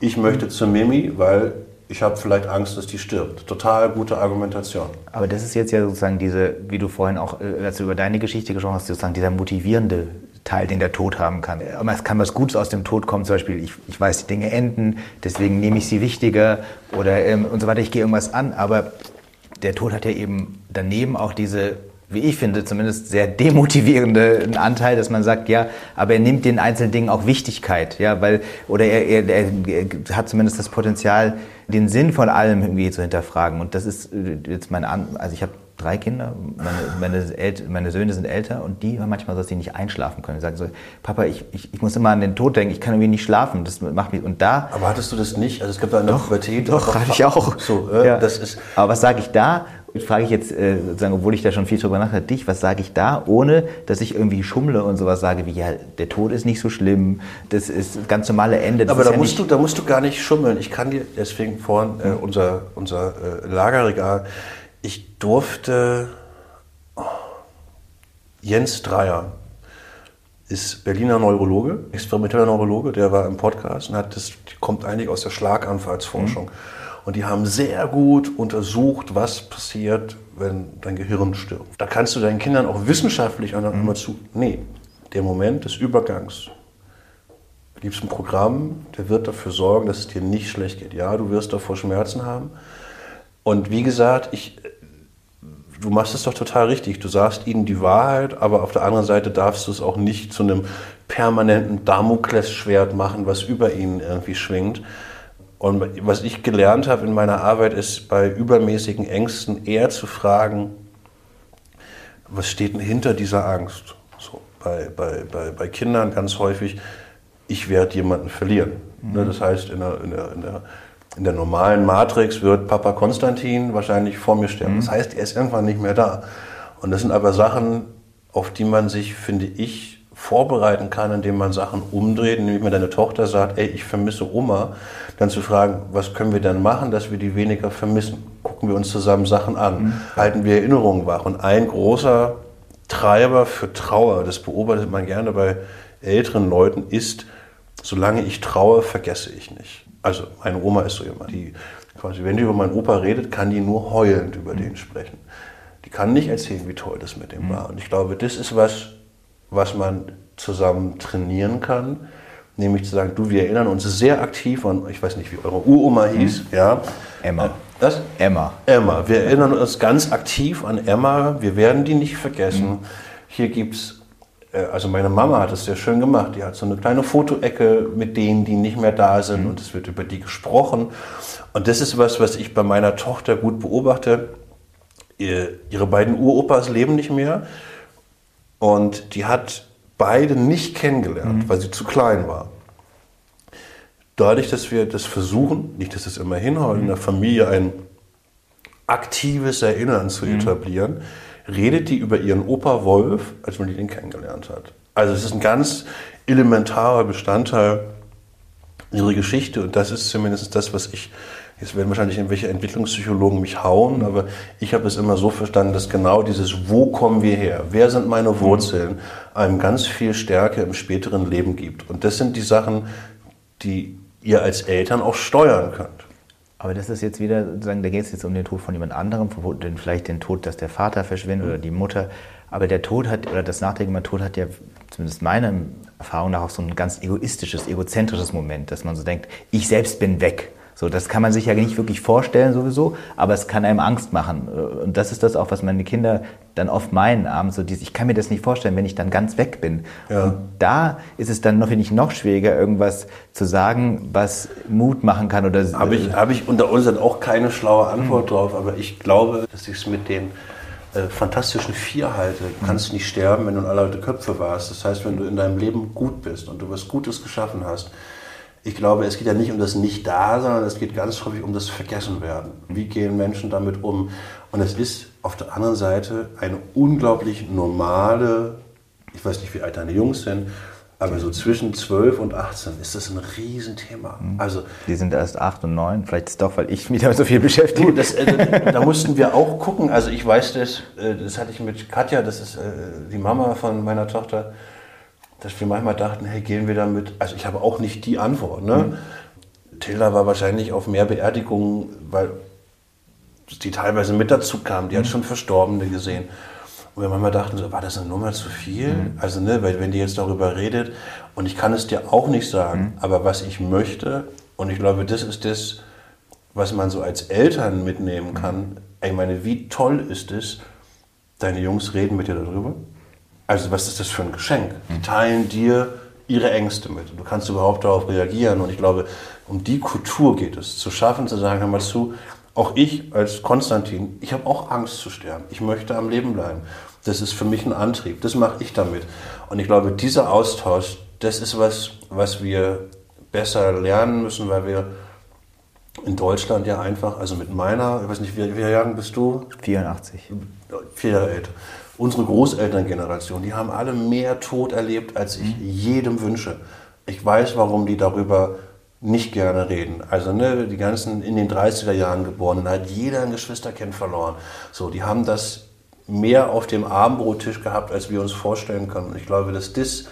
Ich möchte zu Mimi, weil ich habe vielleicht Angst, dass die stirbt. Total gute Argumentation. Aber das ist jetzt ja sozusagen diese, wie du vorhin auch, äh, als du über deine Geschichte gesprochen hast, sozusagen dieser motivierende Teil, den der Tod haben kann. Aber es kann was Gutes aus dem Tod kommen, zum Beispiel, ich, ich weiß, die Dinge enden, deswegen nehme ich sie wichtiger oder ähm, und so weiter, ich gehe irgendwas an. Aber der Tod hat ja eben daneben auch diese wie ich finde, zumindest sehr demotivierende Anteil, dass man sagt, ja, aber er nimmt den einzelnen Dingen auch Wichtigkeit, ja, weil, oder er, er, er hat zumindest das Potenzial, den Sinn von allem irgendwie zu hinterfragen. Und das ist äh, jetzt meine, An also ich habe drei Kinder, meine, meine, meine Söhne sind älter und die haben manchmal so, dass sie nicht einschlafen können. Die sagen so, Papa, ich, ich, ich muss immer an den Tod denken, ich kann irgendwie nicht schlafen, das macht mich, und da... Aber hattest du das nicht? Also es gab da eine doch, Pubertät... Doch, hatte ich auch. So, äh, ja. das ist Aber was sage ich da? frage ich jetzt, äh, sozusagen, obwohl ich da schon viel drüber nachdenke, dich, was sage ich da, ohne dass ich irgendwie schummle und sowas sage wie, ja, der Tod ist nicht so schlimm, das ist das ganz normale Ende. Aber da, ja musst du, da musst du gar nicht schummeln. Ich kann dir, deswegen vorhin äh, unser, unser äh, Lagerregal, ich durfte oh, Jens Dreier, ist Berliner Neurologe, experimenteller Neurologe, der war im Podcast und hat das, kommt eigentlich aus der Schlaganfallsforschung. Mhm. Und die haben sehr gut untersucht, was passiert, wenn dein Gehirn stirbt. Da kannst du deinen Kindern auch wissenschaftlich mhm. immer zu. Nee, der Moment des Übergangs. Du gibst ein Programm, der wird dafür sorgen, dass es dir nicht schlecht geht. Ja, du wirst davor Schmerzen haben. Und wie gesagt, ich, du machst es doch total richtig. Du sagst ihnen die Wahrheit, aber auf der anderen Seite darfst du es auch nicht zu einem permanenten Damoklesschwert machen, was über ihnen irgendwie schwingt. Und was ich gelernt habe in meiner Arbeit ist, bei übermäßigen Ängsten eher zu fragen, was steht denn hinter dieser Angst? So, bei, bei, bei, bei Kindern ganz häufig, ich werde jemanden verlieren. Ne, mhm. Das heißt, in der, in, der, in, der, in der normalen Matrix wird Papa Konstantin wahrscheinlich vor mir sterben. Mhm. Das heißt, er ist irgendwann nicht mehr da. Und das sind aber Sachen, auf die man sich, finde ich, vorbereiten kann, indem man Sachen umdreht, nämlich wenn deine Tochter sagt, ey, ich vermisse Oma, dann zu fragen, was können wir denn machen, dass wir die weniger vermissen? Gucken wir uns zusammen Sachen an, mhm. halten wir Erinnerungen wach. Und ein großer Treiber für Trauer, das beobachtet man gerne bei älteren Leuten, ist, solange ich traue, vergesse ich nicht. Also meine Oma ist so jemand, die quasi, wenn die über meinen Opa redet, kann die nur heulend über mhm. den sprechen. Die kann nicht erzählen, wie toll das mit dem mhm. war. Und ich glaube, das ist was, was man zusammen trainieren kann. Nämlich zu sagen, du, wir erinnern uns sehr aktiv an, ich weiß nicht, wie eure Uroma hieß, mhm. ja. Emma. Was? Emma. Emma. Wir erinnern uns ganz aktiv an Emma. Wir werden die nicht vergessen. Mhm. Hier gibt es, also meine Mama hat es sehr schön gemacht. Die hat so eine kleine Fotoecke mit denen, die nicht mehr da sind mhm. und es wird über die gesprochen. Und das ist was, was ich bei meiner Tochter gut beobachte. Ihre beiden Uropas leben nicht mehr. Und die hat beide nicht kennengelernt, mhm. weil sie zu klein war. Dadurch, dass wir das versuchen, nicht, dass es immer hinhaut, mhm. in der Familie ein aktives Erinnern zu mhm. etablieren, redet die über ihren Opa Wolf, als man ihn kennengelernt hat. Also es ist ein ganz elementarer Bestandteil ihrer Geschichte und das ist zumindest das, was ich Jetzt werden wahrscheinlich irgendwelche Entwicklungspsychologen mich hauen, aber ich habe es immer so verstanden, dass genau dieses Wo kommen wir her? Wer sind meine Wurzeln? einem ganz viel Stärke im späteren Leben gibt. Und das sind die Sachen, die ihr als Eltern auch steuern könnt. Aber das ist jetzt wieder, sozusagen, da geht es jetzt um den Tod von jemand anderem, vielleicht den Tod, dass der Vater verschwindet oder die Mutter. Aber der Tod hat, oder das Nachdenken über Tod hat ja, zumindest meiner Erfahrung nach, auch so ein ganz egoistisches, egozentrisches Moment, dass man so denkt, ich selbst bin weg. So, das kann man sich ja nicht wirklich vorstellen sowieso, aber es kann einem Angst machen. Und das ist das auch, was meine Kinder dann oft meinen abends, so dieses, ich kann mir das nicht vorstellen, wenn ich dann ganz weg bin. Ja. Und da ist es dann noch, finde ich, noch schwieriger, irgendwas zu sagen, was Mut machen kann oder... Habe ich, hab ich unter uns auch keine schlaue Antwort mhm. drauf, aber ich glaube, dass ich es mit den äh, fantastischen Vier halte. Du kannst nicht sterben, wenn du in aller Köpfe warst. Das heißt, wenn du in deinem Leben gut bist und du was Gutes geschaffen hast, ich glaube, es geht ja nicht um das Nicht-Da, sondern es geht ganz häufig um das Vergessenwerden. Wie gehen Menschen damit um? Und es ist auf der anderen Seite eine unglaublich normale, ich weiß nicht, wie alt deine Jungs sind, aber so zwischen 12 und 18 ist das ein Riesenthema. Mhm. Also, die sind erst 8 und 9, vielleicht ist es doch, weil ich mich damit so viel beschäftige. Das, äh, da mussten wir auch gucken. Also ich weiß das, äh, das hatte ich mit Katja, das ist äh, die Mama von meiner Tochter, dass wir manchmal dachten, hey, gehen wir damit, also ich habe auch nicht die Antwort. Ne? Mhm. Tilda war wahrscheinlich auf mehr Beerdigungen, weil die teilweise mit dazu kamen, die mhm. hat schon Verstorbene gesehen. Und wir manchmal dachten, so, war das eine Nummer zu viel? Mhm. Also, ne, weil wenn die jetzt darüber redet, und ich kann es dir auch nicht sagen, mhm. aber was ich möchte, und ich glaube, das ist das, was man so als Eltern mitnehmen mhm. kann. Ich meine, wie toll ist es, deine Jungs reden mit dir darüber? Also was ist das für ein Geschenk? Die teilen dir ihre Ängste mit. Du kannst überhaupt darauf reagieren. Und ich glaube, um die Kultur geht es, zu schaffen, zu sagen, hör mal zu, auch ich als Konstantin, ich habe auch Angst zu sterben. Ich möchte am Leben bleiben. Das ist für mich ein Antrieb. Das mache ich damit. Und ich glaube, dieser Austausch, das ist was, was wir besser lernen müssen, weil wir in Deutschland ja einfach, also mit meiner, ich weiß nicht, wie, wie Jahren bist du? 84. Vier Jahre älter unsere Großelterngeneration, die haben alle mehr Tod erlebt, als ich mhm. jedem wünsche. Ich weiß, warum die darüber nicht gerne reden. Also ne, die ganzen in den 30er Jahren geborenen, hat jeder ein Geschwisterkind verloren. So, die haben das mehr auf dem Abendbrottisch gehabt, als wir uns vorstellen können. Und ich glaube, dass das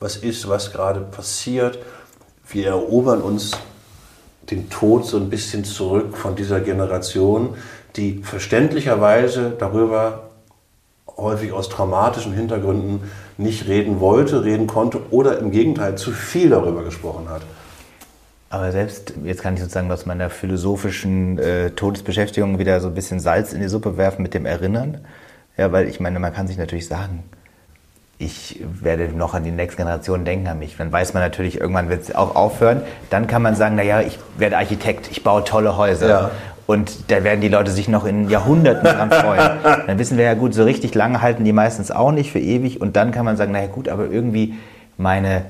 was ist, was gerade passiert. Wir erobern uns den Tod so ein bisschen zurück von dieser Generation, die verständlicherweise darüber häufig aus traumatischen Hintergründen nicht reden wollte, reden konnte oder im Gegenteil zu viel darüber gesprochen hat. Aber selbst, jetzt kann ich sozusagen aus meiner philosophischen äh, Todesbeschäftigung wieder so ein bisschen Salz in die Suppe werfen mit dem Erinnern. Ja, weil ich meine, man kann sich natürlich sagen, ich werde noch an die nächste Generation denken an mich. Dann weiß man natürlich, irgendwann wird es auch aufhören. Dann kann man sagen, naja, ich werde Architekt, ich baue tolle Häuser. Ja. Und da werden die Leute sich noch in Jahrhunderten dran freuen. Dann wissen wir ja gut, so richtig lange halten die meistens auch nicht für ewig. Und dann kann man sagen, naja gut, aber irgendwie meine,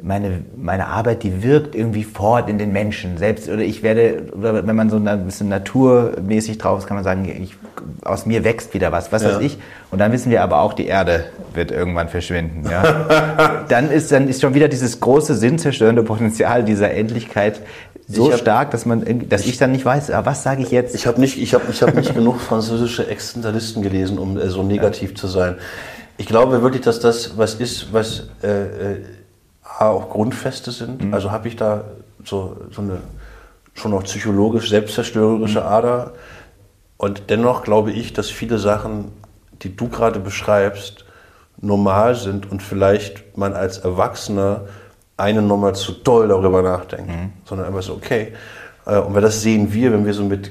meine, meine Arbeit, die wirkt irgendwie fort in den Menschen. Selbst, oder ich werde, oder wenn man so ein bisschen naturmäßig drauf ist, kann man sagen, ich, aus mir wächst wieder was, was ja. weiß ich. Und dann wissen wir aber auch, die Erde wird irgendwann verschwinden. Ja? dann, ist, dann ist schon wieder dieses große sinnzerstörende Potenzial dieser Endlichkeit so hab, stark, dass man, dass ich, ich dann nicht weiß, ah, was sage ich jetzt? Ich habe nicht, ich habe, ich habe nicht genug französische Existenzialisten gelesen, um äh, so negativ ja. zu sein. Ich glaube wirklich, dass das was ist, was äh, äh auch Grundfeste sind. Mhm. Also habe ich da so, so eine schon noch psychologisch selbstzerstörerische mhm. Ader. Und dennoch glaube ich, dass viele Sachen, die du gerade beschreibst, normal sind und vielleicht man als Erwachsener eine Nummer zu doll darüber nachdenkt, mhm. sondern einfach so, okay. Äh, und weil das sehen wir, wenn wir so mit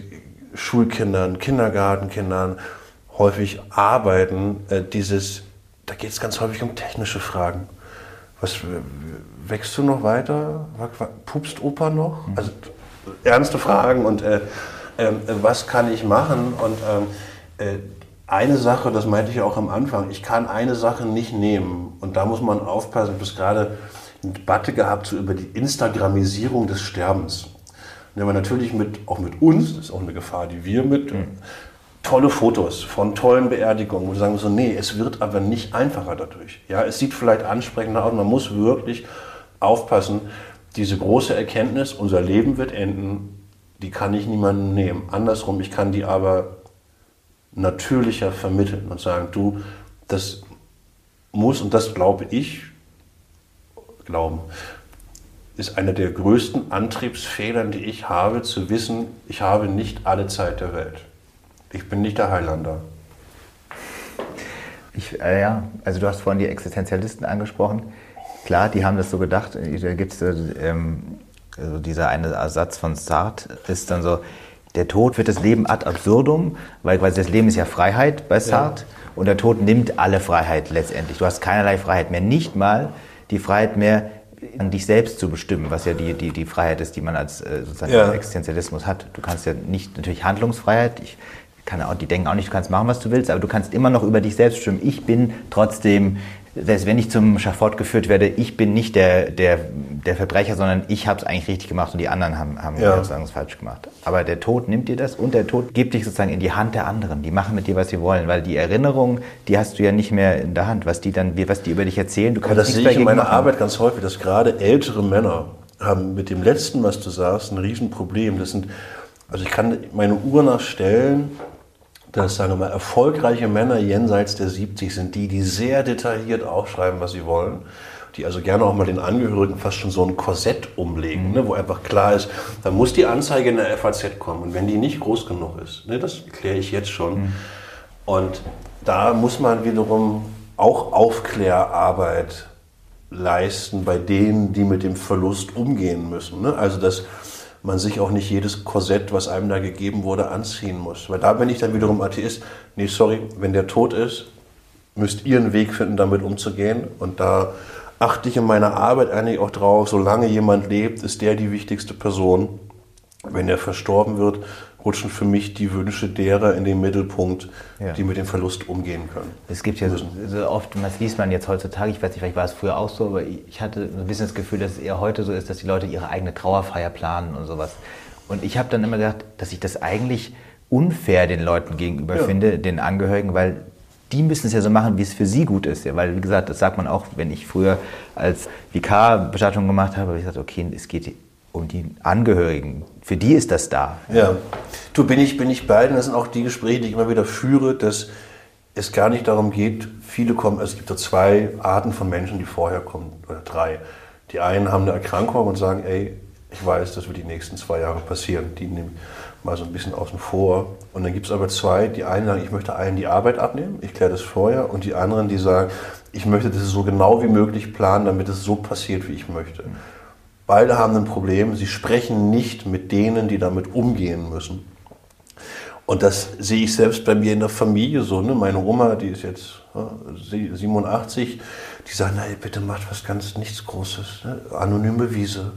Schulkindern, Kindergartenkindern häufig arbeiten, äh, dieses, da geht es ganz häufig um technische Fragen. Was, wächst du noch weiter? Pupst Opa noch? Mhm. Also ernste Fragen und äh, äh, was kann ich machen? Und ähm, äh, eine Sache, das meinte ich auch am Anfang, ich kann eine Sache nicht nehmen. Und da muss man aufpassen, habe gerade eine Debatte gehabt so über die Instagramisierung des Sterbens. Und wir natürlich mit, auch mit uns, das ist auch eine Gefahr, die wir mit, mhm. tolle Fotos von tollen Beerdigungen, wo wir sagen so, nee, es wird aber nicht einfacher dadurch. Ja, es sieht vielleicht ansprechender aus, man muss wirklich aufpassen, diese große Erkenntnis, unser Leben wird enden, die kann ich niemandem nehmen. Andersrum, ich kann die aber natürlicher vermitteln und sagen, du, das muss, und das glaube ich, glauben, ist einer der größten Antriebsfedern, die ich habe, zu wissen, ich habe nicht alle Zeit der Welt. Ich bin nicht der Heilander. Ich, äh, ja, also du hast vorhin die Existenzialisten angesprochen. Klar, die haben das so gedacht. Da gibt es ähm, also dieser eine Ersatz von Sartre, ist dann so, der Tod wird das Leben ad absurdum, weil quasi das Leben ist ja Freiheit bei Sartre ja. und der Tod nimmt alle Freiheit letztendlich. Du hast keinerlei Freiheit mehr, nicht mal die Freiheit mehr, an dich selbst zu bestimmen, was ja die, die, die Freiheit ist, die man als äh, sozusagen ja. Existenzialismus hat. Du kannst ja nicht natürlich Handlungsfreiheit, ich kann auch, die denken auch nicht, du kannst machen, was du willst, aber du kannst immer noch über dich selbst bestimmen. Ich bin trotzdem selbst wenn ich zum Schafott geführt werde, ich bin nicht der, der, der Verbrecher, sondern ich habe es eigentlich richtig gemacht und die anderen haben, haben ja. sozusagen es falsch gemacht. Aber der Tod nimmt dir das und der Tod gibt dich sozusagen in die Hand der anderen. Die machen mit dir, was sie wollen, weil die Erinnerung, die hast du ja nicht mehr in der Hand, was die dann, was die über dich erzählen. Du kannst Aber das sehe ich in meiner machen. Arbeit ganz häufig, dass gerade ältere Männer haben mit dem letzten, was du sagst, ein Riesenproblem. Das sind, also ich kann meine Uhr nachstellen dass, sagen wir mal, erfolgreiche Männer jenseits der 70 sind die, die sehr detailliert aufschreiben, was sie wollen. Die also gerne auch mal den Angehörigen fast schon so ein Korsett umlegen, mhm. ne, wo einfach klar ist, da muss die Anzeige in der FAZ kommen. Und wenn die nicht groß genug ist, ne, das kläre ich jetzt schon. Mhm. Und da muss man wiederum auch Aufklärarbeit leisten bei denen, die mit dem Verlust umgehen müssen. Ne? Also das man sich auch nicht jedes Korsett, was einem da gegeben wurde, anziehen muss. Weil da bin ich dann wiederum Atheist. Nee, sorry, wenn der tot ist, müsst ihr einen Weg finden, damit umzugehen. Und da achte ich in meiner Arbeit eigentlich auch drauf, solange jemand lebt, ist der die wichtigste Person. Wenn er verstorben wird, rutschen für mich die Wünsche derer in den Mittelpunkt, ja. die mit dem Verlust umgehen können. Es gibt ja so, so, oft, das liest man jetzt heutzutage, ich weiß nicht, vielleicht war es früher auch so, aber ich hatte ein bisschen das Gefühl, dass es eher heute so ist, dass die Leute ihre eigene Trauerfeier planen und sowas. Und ich habe dann immer gedacht, dass ich das eigentlich unfair den Leuten gegenüber ja. finde, den Angehörigen, weil die müssen es ja so machen, wie es für sie gut ist. Ja, weil, wie gesagt, das sagt man auch, wenn ich früher als Vikar Bestattung gemacht habe, habe ich gesagt, okay, es geht um die Angehörigen. Für die ist das da. Ja. Du, bin ich, bin ich bei, das sind auch die Gespräche, die ich immer wieder führe, dass es gar nicht darum geht, viele kommen, also es gibt da zwei Arten von Menschen, die vorher kommen, oder drei. Die einen haben eine Erkrankung und sagen, ey, ich weiß, das wird die nächsten zwei Jahre passieren. Die nehmen mal so ein bisschen außen vor. Und dann gibt es aber zwei, die einen sagen, ich möchte allen die Arbeit abnehmen, ich kläre das vorher. Und die anderen, die sagen, ich möchte das so genau wie möglich planen, damit es so passiert, wie ich möchte. Beide haben ein Problem, sie sprechen nicht mit denen, die damit umgehen müssen. Und das sehe ich selbst bei mir in der Familie so. Ne? Meine Oma, die ist jetzt 87, die sagt, na, bitte macht was ganz nichts Großes, ne? anonyme Wiese.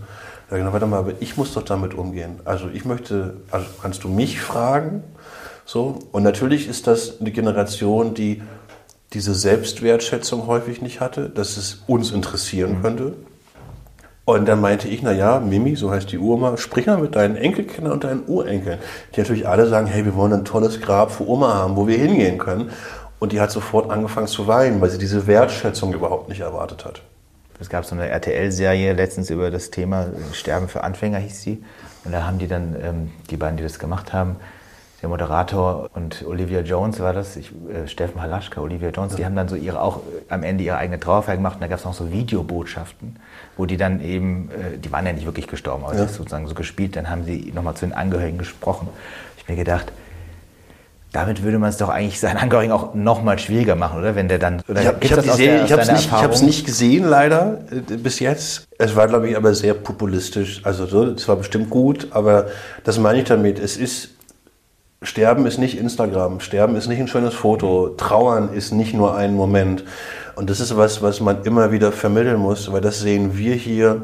Ja, genau, warte mal, aber ich muss doch damit umgehen. Also ich möchte, also kannst du mich fragen? So. Und natürlich ist das eine Generation, die diese Selbstwertschätzung häufig nicht hatte, dass es uns interessieren mhm. könnte. Und dann meinte ich, na ja, Mimi, so heißt die Oma, sprich mal mit deinen Enkelkindern und deinen Urenkeln. Die natürlich alle sagen, hey, wir wollen ein tolles Grab für Oma haben, wo wir hingehen können. Und die hat sofort angefangen zu weinen, weil sie diese Wertschätzung überhaupt nicht erwartet hat. Es gab so eine RTL-Serie letztens über das Thema Sterben für Anfänger, hieß sie. Und da haben die dann, ähm, die beiden, die das gemacht haben, der Moderator und Olivia Jones war das, ich, äh, Steffen Halaschka, Olivia Jones, ja. die haben dann so ihre auch am Ende ihre eigene Trauerfeier gemacht und da gab es noch so Videobotschaften, wo die dann eben, äh, die waren ja nicht wirklich gestorben, aber ja. sozusagen so gespielt, dann haben sie nochmal zu den Angehörigen gesprochen. Ich mir gedacht, damit würde man es doch eigentlich seinen Angehörigen auch nochmal schwieriger machen, oder? Wenn der dann. Oder ich habe es nicht, nicht, gesehen, leider, äh, bis jetzt. Es war, glaube ich, aber sehr populistisch. Also, es war bestimmt gut, aber das meine ich damit. Es ist Sterben ist nicht Instagram, Sterben ist nicht ein schönes Foto, Trauern ist nicht nur ein Moment. Und das ist was, was man immer wieder vermitteln muss, weil das sehen wir hier,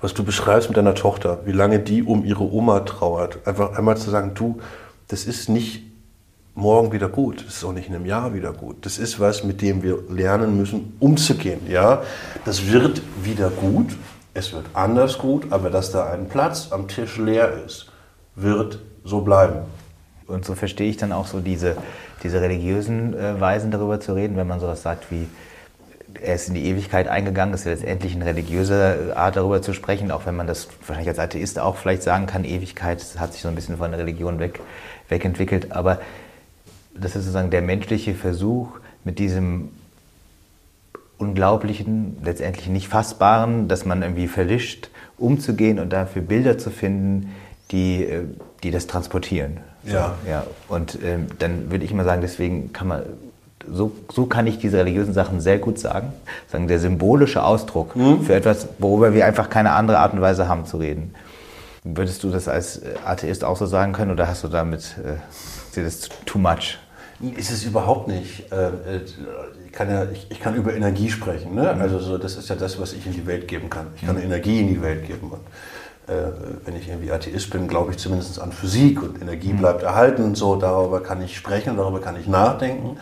was du beschreibst mit deiner Tochter, wie lange die um ihre Oma trauert. Einfach einmal zu sagen, du, das ist nicht morgen wieder gut, das ist auch nicht in einem Jahr wieder gut. Das ist was, mit dem wir lernen müssen, umzugehen. Ja, das wird wieder gut, es wird anders gut, aber dass da ein Platz am Tisch leer ist, wird so bleiben. Und so verstehe ich dann auch so diese, diese religiösen äh, Weisen darüber zu reden, wenn man sowas sagt wie, er ist in die Ewigkeit eingegangen, ist ja letztendlich eine religiöse Art darüber zu sprechen, auch wenn man das wahrscheinlich als Atheist auch vielleicht sagen kann, Ewigkeit hat sich so ein bisschen von der Religion weg, wegentwickelt, aber das ist sozusagen der menschliche Versuch, mit diesem unglaublichen, letztendlich nicht fassbaren, dass man irgendwie verlischt, umzugehen und dafür Bilder zu finden, die, äh, die das transportieren. Ja. ja. Und ähm, dann würde ich immer sagen, deswegen kann man, so, so kann ich diese religiösen Sachen sehr gut sagen. Sagen, der symbolische Ausdruck mhm. für etwas, worüber wir einfach keine andere Art und Weise haben zu reden. Würdest du das als äh, Atheist auch so sagen können oder hast du damit, äh, das too much? Ist es überhaupt nicht. Äh, äh, ich kann, ja, ich, kann über Energie sprechen. Ne? Mhm. Also so, das ist ja das, was ich in die Welt geben kann. Ich kann mhm. Energie in die Welt geben. Und wenn ich irgendwie Atheist bin, glaube ich zumindest an Physik und Energie mhm. bleibt erhalten. So, darüber kann ich sprechen, darüber kann ich nachdenken.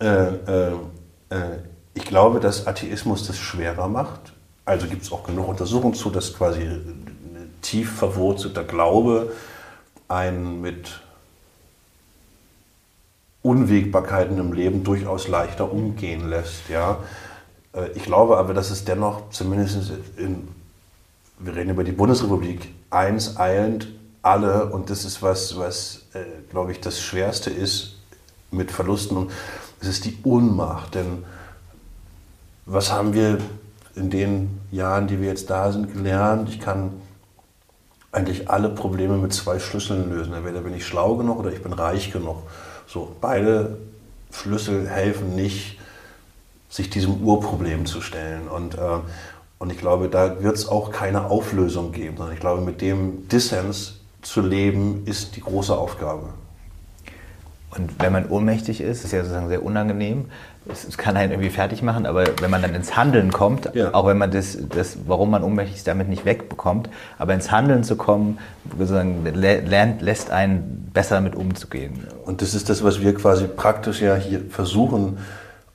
Äh, äh, äh, ich glaube, dass Atheismus das schwerer macht. Also gibt es auch genug Untersuchungen zu, dass quasi tief verwurzelter Glaube einen mit Unwägbarkeiten im Leben durchaus leichter umgehen lässt. Ja? Äh, ich glaube aber, dass es dennoch zumindest in wir reden über die Bundesrepublik, eins eilend alle und das ist was, was äh, glaube ich, das Schwerste ist mit Verlusten und es ist die Ohnmacht, denn was haben wir in den Jahren, die wir jetzt da sind, gelernt? Ich kann eigentlich alle Probleme mit zwei Schlüsseln lösen. Entweder bin ich schlau genug oder ich bin reich genug. So, beide Schlüssel helfen nicht, sich diesem Urproblem zu stellen. Und, äh, und ich glaube, da wird es auch keine Auflösung geben, sondern ich glaube, mit dem Dissens zu leben, ist die große Aufgabe. Und wenn man ohnmächtig ist, ist ja sozusagen sehr unangenehm. Es kann einen irgendwie fertig machen, aber wenn man dann ins Handeln kommt, ja. auch wenn man das, das, warum man ohnmächtig ist, damit nicht wegbekommt, aber ins Handeln zu kommen, sozusagen lernt, lässt einen besser damit umzugehen. Und das ist das, was wir quasi praktisch ja hier versuchen,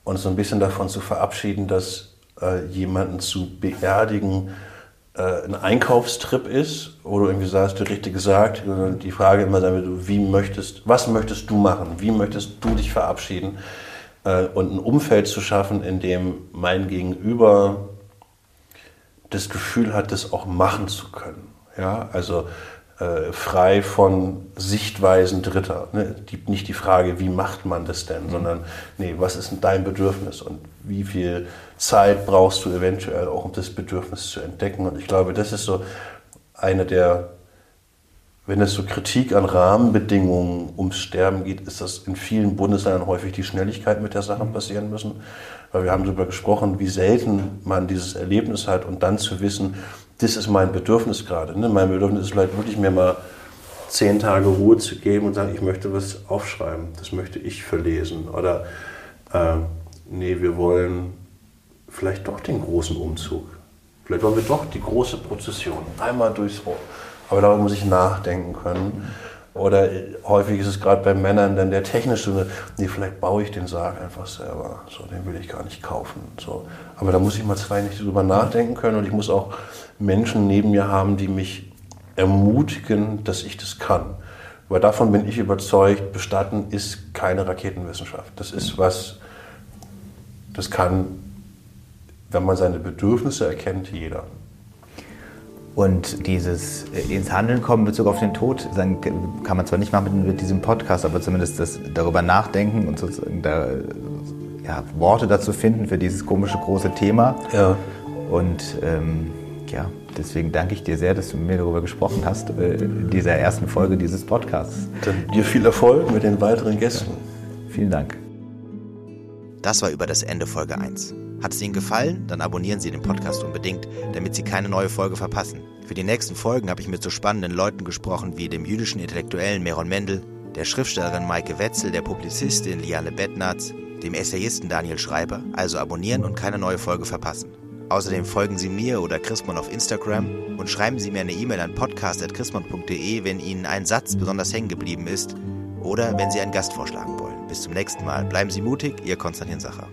uns so ein bisschen davon zu verabschieden, dass äh, jemanden zu beerdigen äh, ein Einkaufstrip ist, wo irgendwie sagst, du richtig gesagt, die Frage immer sein wie möchtest, was möchtest du machen, wie möchtest du dich verabschieden äh, und ein Umfeld zu schaffen, in dem mein Gegenüber das Gefühl hat, das auch machen zu können. Ja, also äh, frei von Sichtweisen Dritter. Ne? Die, nicht die Frage, wie macht man das denn, mhm. sondern nee, was ist denn dein Bedürfnis und wie viel Zeit brauchst du eventuell auch, um das Bedürfnis zu entdecken. Und ich glaube, das ist so eine der, wenn es so Kritik an Rahmenbedingungen ums Sterben geht, ist das in vielen Bundesländern häufig die Schnelligkeit, mit der Sachen passieren müssen. Weil wir haben darüber gesprochen, wie selten man dieses Erlebnis hat und dann zu wissen, das ist mein Bedürfnis gerade. Ne? Mein Bedürfnis ist vielleicht wirklich mir mal zehn Tage Ruhe zu geben und sagen, ich möchte was aufschreiben, das möchte ich verlesen. Oder äh, nee, wir wollen vielleicht doch den großen Umzug. Vielleicht wollen wir doch die große Prozession einmal durchs Rohr. Aber darüber muss ich nachdenken können. Oder häufig ist es gerade bei Männern dann der technische, nee, vielleicht baue ich den Sarg einfach selber. So, den will ich gar nicht kaufen. So. Aber da muss ich mal zwei Nächte drüber nachdenken können und ich muss auch Menschen neben mir haben, die mich ermutigen, dass ich das kann. Weil davon bin ich überzeugt, bestatten ist keine Raketenwissenschaft. Das ist was, das kann, wenn man seine Bedürfnisse erkennt, jeder. Und dieses äh, ins Handeln kommen in Bezug auf den Tod, kann man zwar nicht machen mit diesem Podcast, aber zumindest das darüber nachdenken und sozusagen da, ja, Worte dazu finden für dieses komische große Thema. Ja. Und ähm, ja, deswegen danke ich dir sehr, dass du mit mir darüber gesprochen hast, äh, in dieser ersten Folge dieses Podcasts. Dann dir viel Erfolg mit den weiteren Gästen. Ja. Vielen Dank. Das war über das Ende Folge 1. Hat es Ihnen gefallen? Dann abonnieren Sie den Podcast unbedingt, damit Sie keine neue Folge verpassen. Für die nächsten Folgen habe ich mit so spannenden Leuten gesprochen wie dem jüdischen Intellektuellen Meron Mendel, der Schriftstellerin Maike Wetzel, der Publizistin Liane Bettnatz, dem Essayisten Daniel Schreiber. Also abonnieren und keine neue Folge verpassen. Außerdem folgen Sie mir oder Chrismon auf Instagram und schreiben Sie mir eine E-Mail an podcast.chrismon.de, wenn Ihnen ein Satz besonders hängen geblieben ist oder wenn Sie einen Gast vorschlagen wollen. Bis zum nächsten Mal. Bleiben Sie mutig, Ihr Konstantin Sacher.